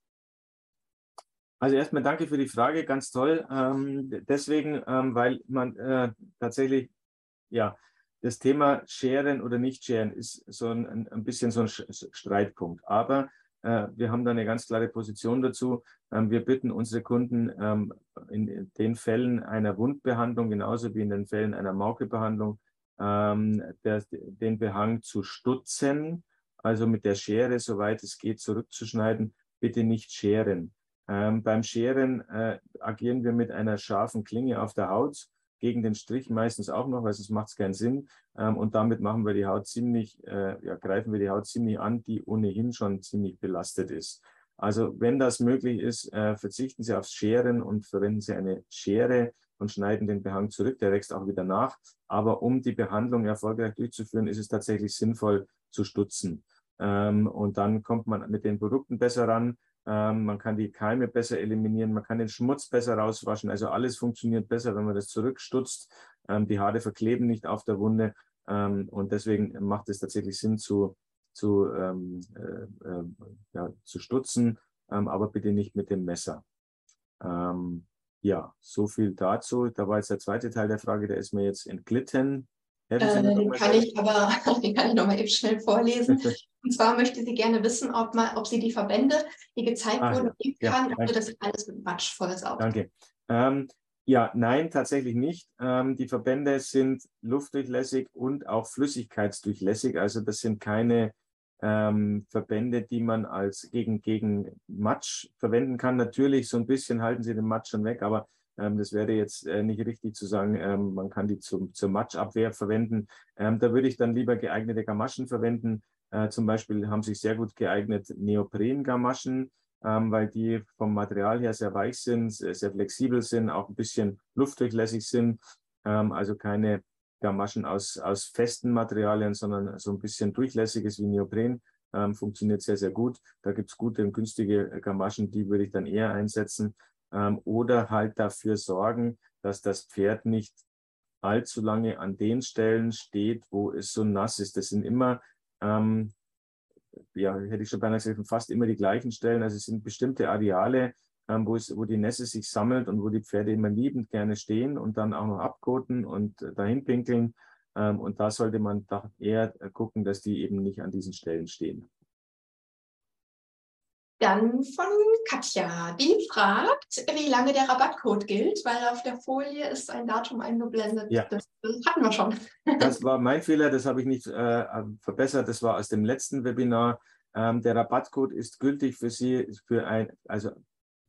[SPEAKER 3] Also erstmal danke für die Frage, ganz toll. Ähm, deswegen, ähm, weil man äh, tatsächlich, ja, das Thema Scheren oder nicht Scheren ist so ein, ein bisschen so ein Streitpunkt. Aber wir haben da eine ganz klare Position dazu. Ähm, wir bitten unsere Kunden ähm, in den Fällen einer Wundbehandlung, genauso wie in den Fällen einer Maukebehandlung, ähm, den Behang zu stutzen, also mit der Schere, soweit es geht, zurückzuschneiden. Bitte nicht scheren. Beim Scheren äh, agieren wir mit einer scharfen Klinge auf der Haut gegen den Strich meistens auch noch, weil sonst macht es keinen Sinn. Ähm, und damit machen wir die Haut ziemlich, äh, ja, greifen wir die Haut ziemlich an, die ohnehin schon ziemlich belastet ist. Also wenn das möglich ist, äh, verzichten Sie aufs Scheren und verwenden Sie eine Schere und schneiden den Behang zurück. Der wächst auch wieder nach. Aber um die Behandlung erfolgreich durchzuführen, ist es tatsächlich sinnvoll zu stutzen. Ähm, und dann kommt man mit den Produkten besser ran. Ähm, man kann die Keime besser eliminieren, man kann den Schmutz besser rauswaschen. Also alles funktioniert besser, wenn man das zurückstutzt. Ähm, die Haare verkleben nicht auf der Wunde ähm, und deswegen macht es tatsächlich Sinn zu, zu, ähm, äh, äh, ja, zu stutzen, ähm, aber bitte nicht mit dem Messer. Ähm, ja, so viel dazu. Da war jetzt der zweite Teil der Frage, der ist mir jetzt entglitten.
[SPEAKER 2] Äh, den kann ich aber, den kann ich nochmal eben schnell vorlesen. Und zwar möchte sie gerne wissen, ob, man, ob sie die Verbände, die gezeigt ah, wurden, nehmen ja, kann, oder das alles mit Matsch vollsaugt.
[SPEAKER 3] Danke. Ähm, ja, nein, tatsächlich nicht. Ähm, die Verbände sind luftdurchlässig und auch flüssigkeitsdurchlässig. Also das sind keine ähm, Verbände, die man als gegen, gegen Matsch verwenden kann. Natürlich, so ein bisschen halten sie den Matsch schon weg, aber das wäre jetzt äh, nicht richtig zu sagen, ähm, man kann die zum, zur Matschabwehr verwenden. Ähm, da würde ich dann lieber geeignete Gamaschen verwenden. Äh, zum Beispiel haben sich sehr gut geeignet Neopren-Gamaschen, weil die vom Material her sehr weich sind, sehr flexibel sind, auch ein bisschen luftdurchlässig sind. also keine Gamaschen aus, aus festen Materialien, sondern so ein bisschen durchlässiges wie Neopren. Ähm, funktioniert sehr, sehr gut. Da gibt es gute und günstige Gamaschen, die würde ich dann eher einsetzen ähm, oder halt dafür sorgen, dass das Pferd nicht allzu lange an den Stellen steht, wo es so nass ist. Das sind immer, ähm, ja, hätte ich schon beinahe gesagt, fast immer die gleichen Stellen. Also es sind bestimmte Areale, ähm, wo, es, wo die Nässe sich sammelt und wo die Pferde immer liebend gerne stehen und dann auch noch abkoten und dahin pinkeln. Ähm, und da sollte man eher gucken, dass die eben nicht an diesen Stellen stehen.
[SPEAKER 2] Dann von Katja, die fragt, wie lange der Rabattcode gilt, weil auf der Folie ist ein Datum eingeblendet.
[SPEAKER 3] Ja.
[SPEAKER 2] Das, hatten wir schon.
[SPEAKER 3] Das war mein Fehler, das habe ich nicht äh, verbessert. Das war aus dem letzten Webinar. Ähm, der Rabattcode ist gültig für Sie, für ein, also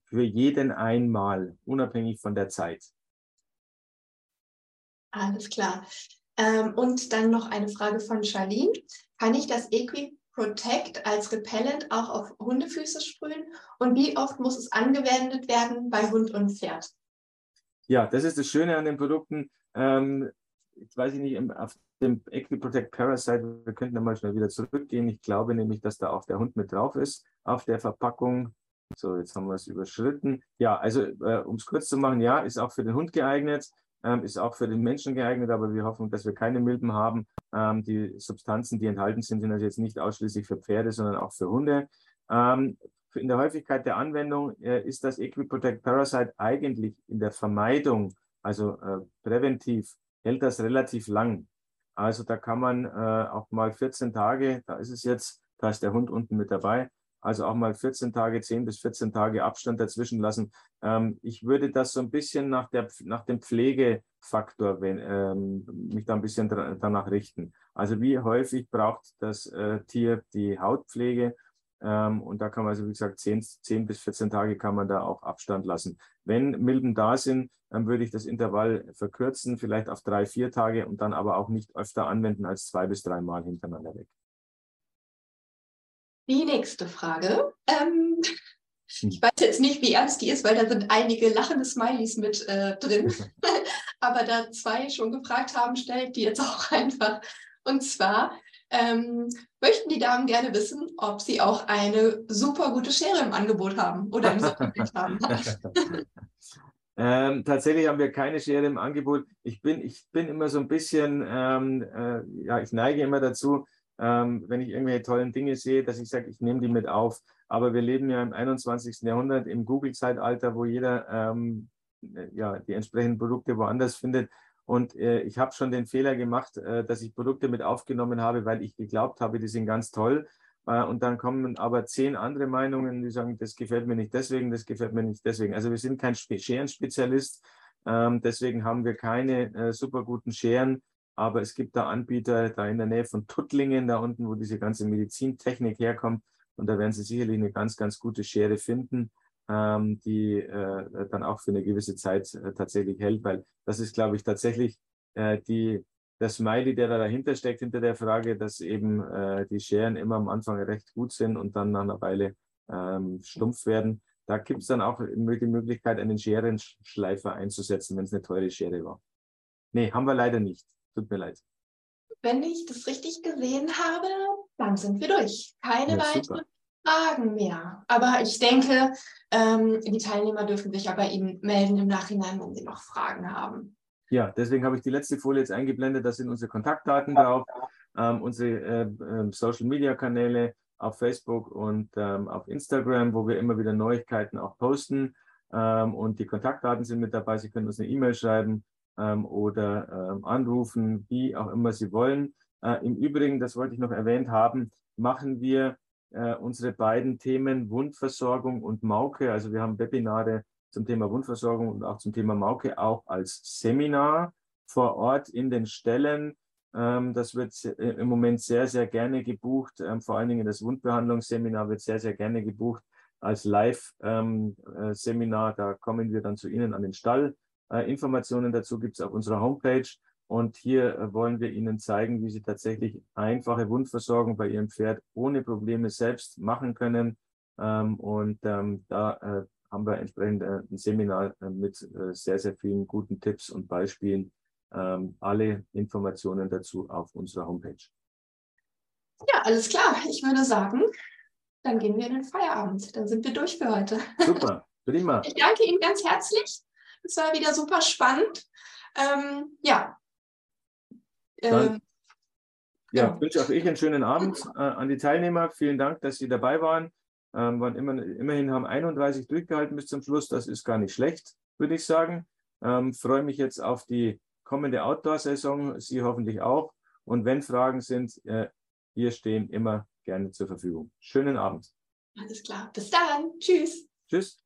[SPEAKER 3] für jeden einmal, unabhängig von der Zeit.
[SPEAKER 2] Alles klar. Ähm, und dann noch eine Frage von Charlene. Kann ich das Equi Protect als Repellent auch auf Hundefüße sprühen? Und wie oft muss es angewendet werden bei Hund und Pferd?
[SPEAKER 3] Ja, das ist das Schöne an den Produkten. Ähm, jetzt weiß ich nicht, auf dem Equiprotect Parasite, wir könnten da mal schnell wieder zurückgehen. Ich glaube nämlich, dass da auch der Hund mit drauf ist auf der Verpackung. So, jetzt haben wir es überschritten. Ja, also äh, um es kurz zu machen, ja, ist auch für den Hund geeignet ähm, ist auch für den Menschen geeignet, aber wir hoffen, dass wir keine Milben haben. Ähm, die Substanzen, die enthalten sind, sind also jetzt nicht ausschließlich für Pferde, sondern auch für Hunde. Ähm, in der Häufigkeit der Anwendung äh, ist das Equiprotect Parasite eigentlich in der Vermeidung, also äh, präventiv, hält das relativ lang. Also da kann man äh, auch mal 14 Tage, da ist es jetzt, da ist der Hund unten mit dabei, also auch mal 14 Tage, 10 bis 14 Tage Abstand dazwischen lassen. Ähm, ich würde das so ein bisschen nach, der, nach dem Pflegefaktor wenn, ähm, mich da ein bisschen danach richten. Also wie häufig braucht das äh, Tier die Hautpflege? Ähm, und da kann man also, wie gesagt, 10, 10 bis 14 Tage kann man da auch Abstand lassen. Wenn Milben da sind, dann würde ich das Intervall verkürzen, vielleicht auf drei, vier Tage und dann aber auch nicht öfter anwenden als zwei bis drei Mal hintereinander weg.
[SPEAKER 2] Die nächste Frage. Ähm, ich weiß jetzt nicht, wie ernst die ist, weil da sind einige lachende Smileys mit äh, drin. Aber da zwei schon gefragt haben, stellt die jetzt auch einfach. Und zwar ähm, möchten die Damen gerne wissen, ob sie auch eine super gute Schere im Angebot haben oder im Sortiment haben.
[SPEAKER 3] Ähm, tatsächlich haben wir keine Schere im Angebot. Ich bin, ich bin immer so ein bisschen, ähm, äh, ja, ich neige immer dazu, ähm, wenn ich irgendwelche tollen Dinge sehe, dass ich sage, ich nehme die mit auf. Aber wir leben ja im 21. Jahrhundert, im Google-Zeitalter, wo jeder ähm, ja, die entsprechenden Produkte woanders findet. Und äh, ich habe schon den Fehler gemacht, äh, dass ich Produkte mit aufgenommen habe, weil ich geglaubt habe, die sind ganz toll. Äh, und dann kommen aber zehn andere Meinungen, die sagen, das gefällt mir nicht deswegen, das gefällt mir nicht deswegen. Also wir sind kein Scherenspezialist. Ähm, deswegen haben wir keine äh, super guten Scheren. Aber es gibt da Anbieter da in der Nähe von Tuttlingen, da unten, wo diese ganze Medizintechnik herkommt. Und da werden Sie sicherlich eine ganz, ganz gute Schere finden, ähm, die äh, dann auch für eine gewisse Zeit äh, tatsächlich hält, weil das ist, glaube ich, tatsächlich äh, die, der Smiley, der da dahinter steckt, hinter der Frage, dass eben äh, die Scheren immer am Anfang recht gut sind und dann nach einer Weile ähm, stumpf werden. Da gibt es dann auch die Möglichkeit, einen Scherenschleifer einzusetzen, wenn es eine teure Schere war. Nee, haben wir leider nicht. Tut mir leid.
[SPEAKER 2] Wenn ich das richtig gesehen habe, dann sind wir durch. Keine ja, weiteren Fragen mehr. Aber ich denke, ähm, die Teilnehmer dürfen sich ja bei Ihnen melden im Nachhinein, wenn sie noch Fragen haben.
[SPEAKER 3] Ja, deswegen habe ich die letzte Folie jetzt eingeblendet. Da sind unsere Kontaktdaten drauf, ähm, unsere äh, äh, Social-Media-Kanäle auf Facebook und ähm, auf Instagram, wo wir immer wieder Neuigkeiten auch posten. Ähm, und die Kontaktdaten sind mit dabei. Sie können uns eine E-Mail schreiben ähm, oder ähm, anrufen, wie auch immer Sie wollen. Äh, Im Übrigen, das wollte ich noch erwähnt haben, machen wir äh, unsere beiden Themen Wundversorgung und Mauke. Also wir haben Webinare zum Thema Wundversorgung und auch zum Thema Mauke auch als Seminar vor Ort in den Stellen. Ähm, das wird äh, im Moment sehr, sehr gerne gebucht. Ähm, vor allen Dingen das Wundbehandlungsseminar wird sehr, sehr gerne gebucht als Live-Seminar. Ähm, äh, da kommen wir dann zu Ihnen an den Stall Informationen dazu gibt es auf unserer Homepage. Und hier äh, wollen wir Ihnen zeigen, wie Sie tatsächlich einfache Wundversorgung bei Ihrem Pferd ohne Probleme selbst machen können. Ähm, und ähm, da äh, haben wir entsprechend ein Seminar mit sehr, sehr vielen guten Tipps und Beispielen. Ähm, alle Informationen dazu auf unserer Homepage.
[SPEAKER 2] Ja, alles klar. Ich würde sagen, dann gehen wir in den Feierabend. Dann sind wir durch für heute.
[SPEAKER 3] Super, prima.
[SPEAKER 2] Ich danke Ihnen ganz herzlich. Es war wieder super spannend. Ähm, ja.
[SPEAKER 3] Ähm, ja, ja, wünsche auch ich einen schönen Abend äh, an die Teilnehmer. Vielen Dank, dass Sie dabei waren. Ähm, waren immer, immerhin haben 31 durchgehalten bis zum Schluss. Das ist gar nicht schlecht, würde ich sagen. Ähm, freue mich jetzt auf die kommende Outdoor-Saison. Sie hoffentlich auch. Und wenn Fragen sind, äh, wir stehen immer gerne zur Verfügung. Schönen Abend.
[SPEAKER 2] Alles klar. Bis dann. Tschüss.
[SPEAKER 3] Tschüss.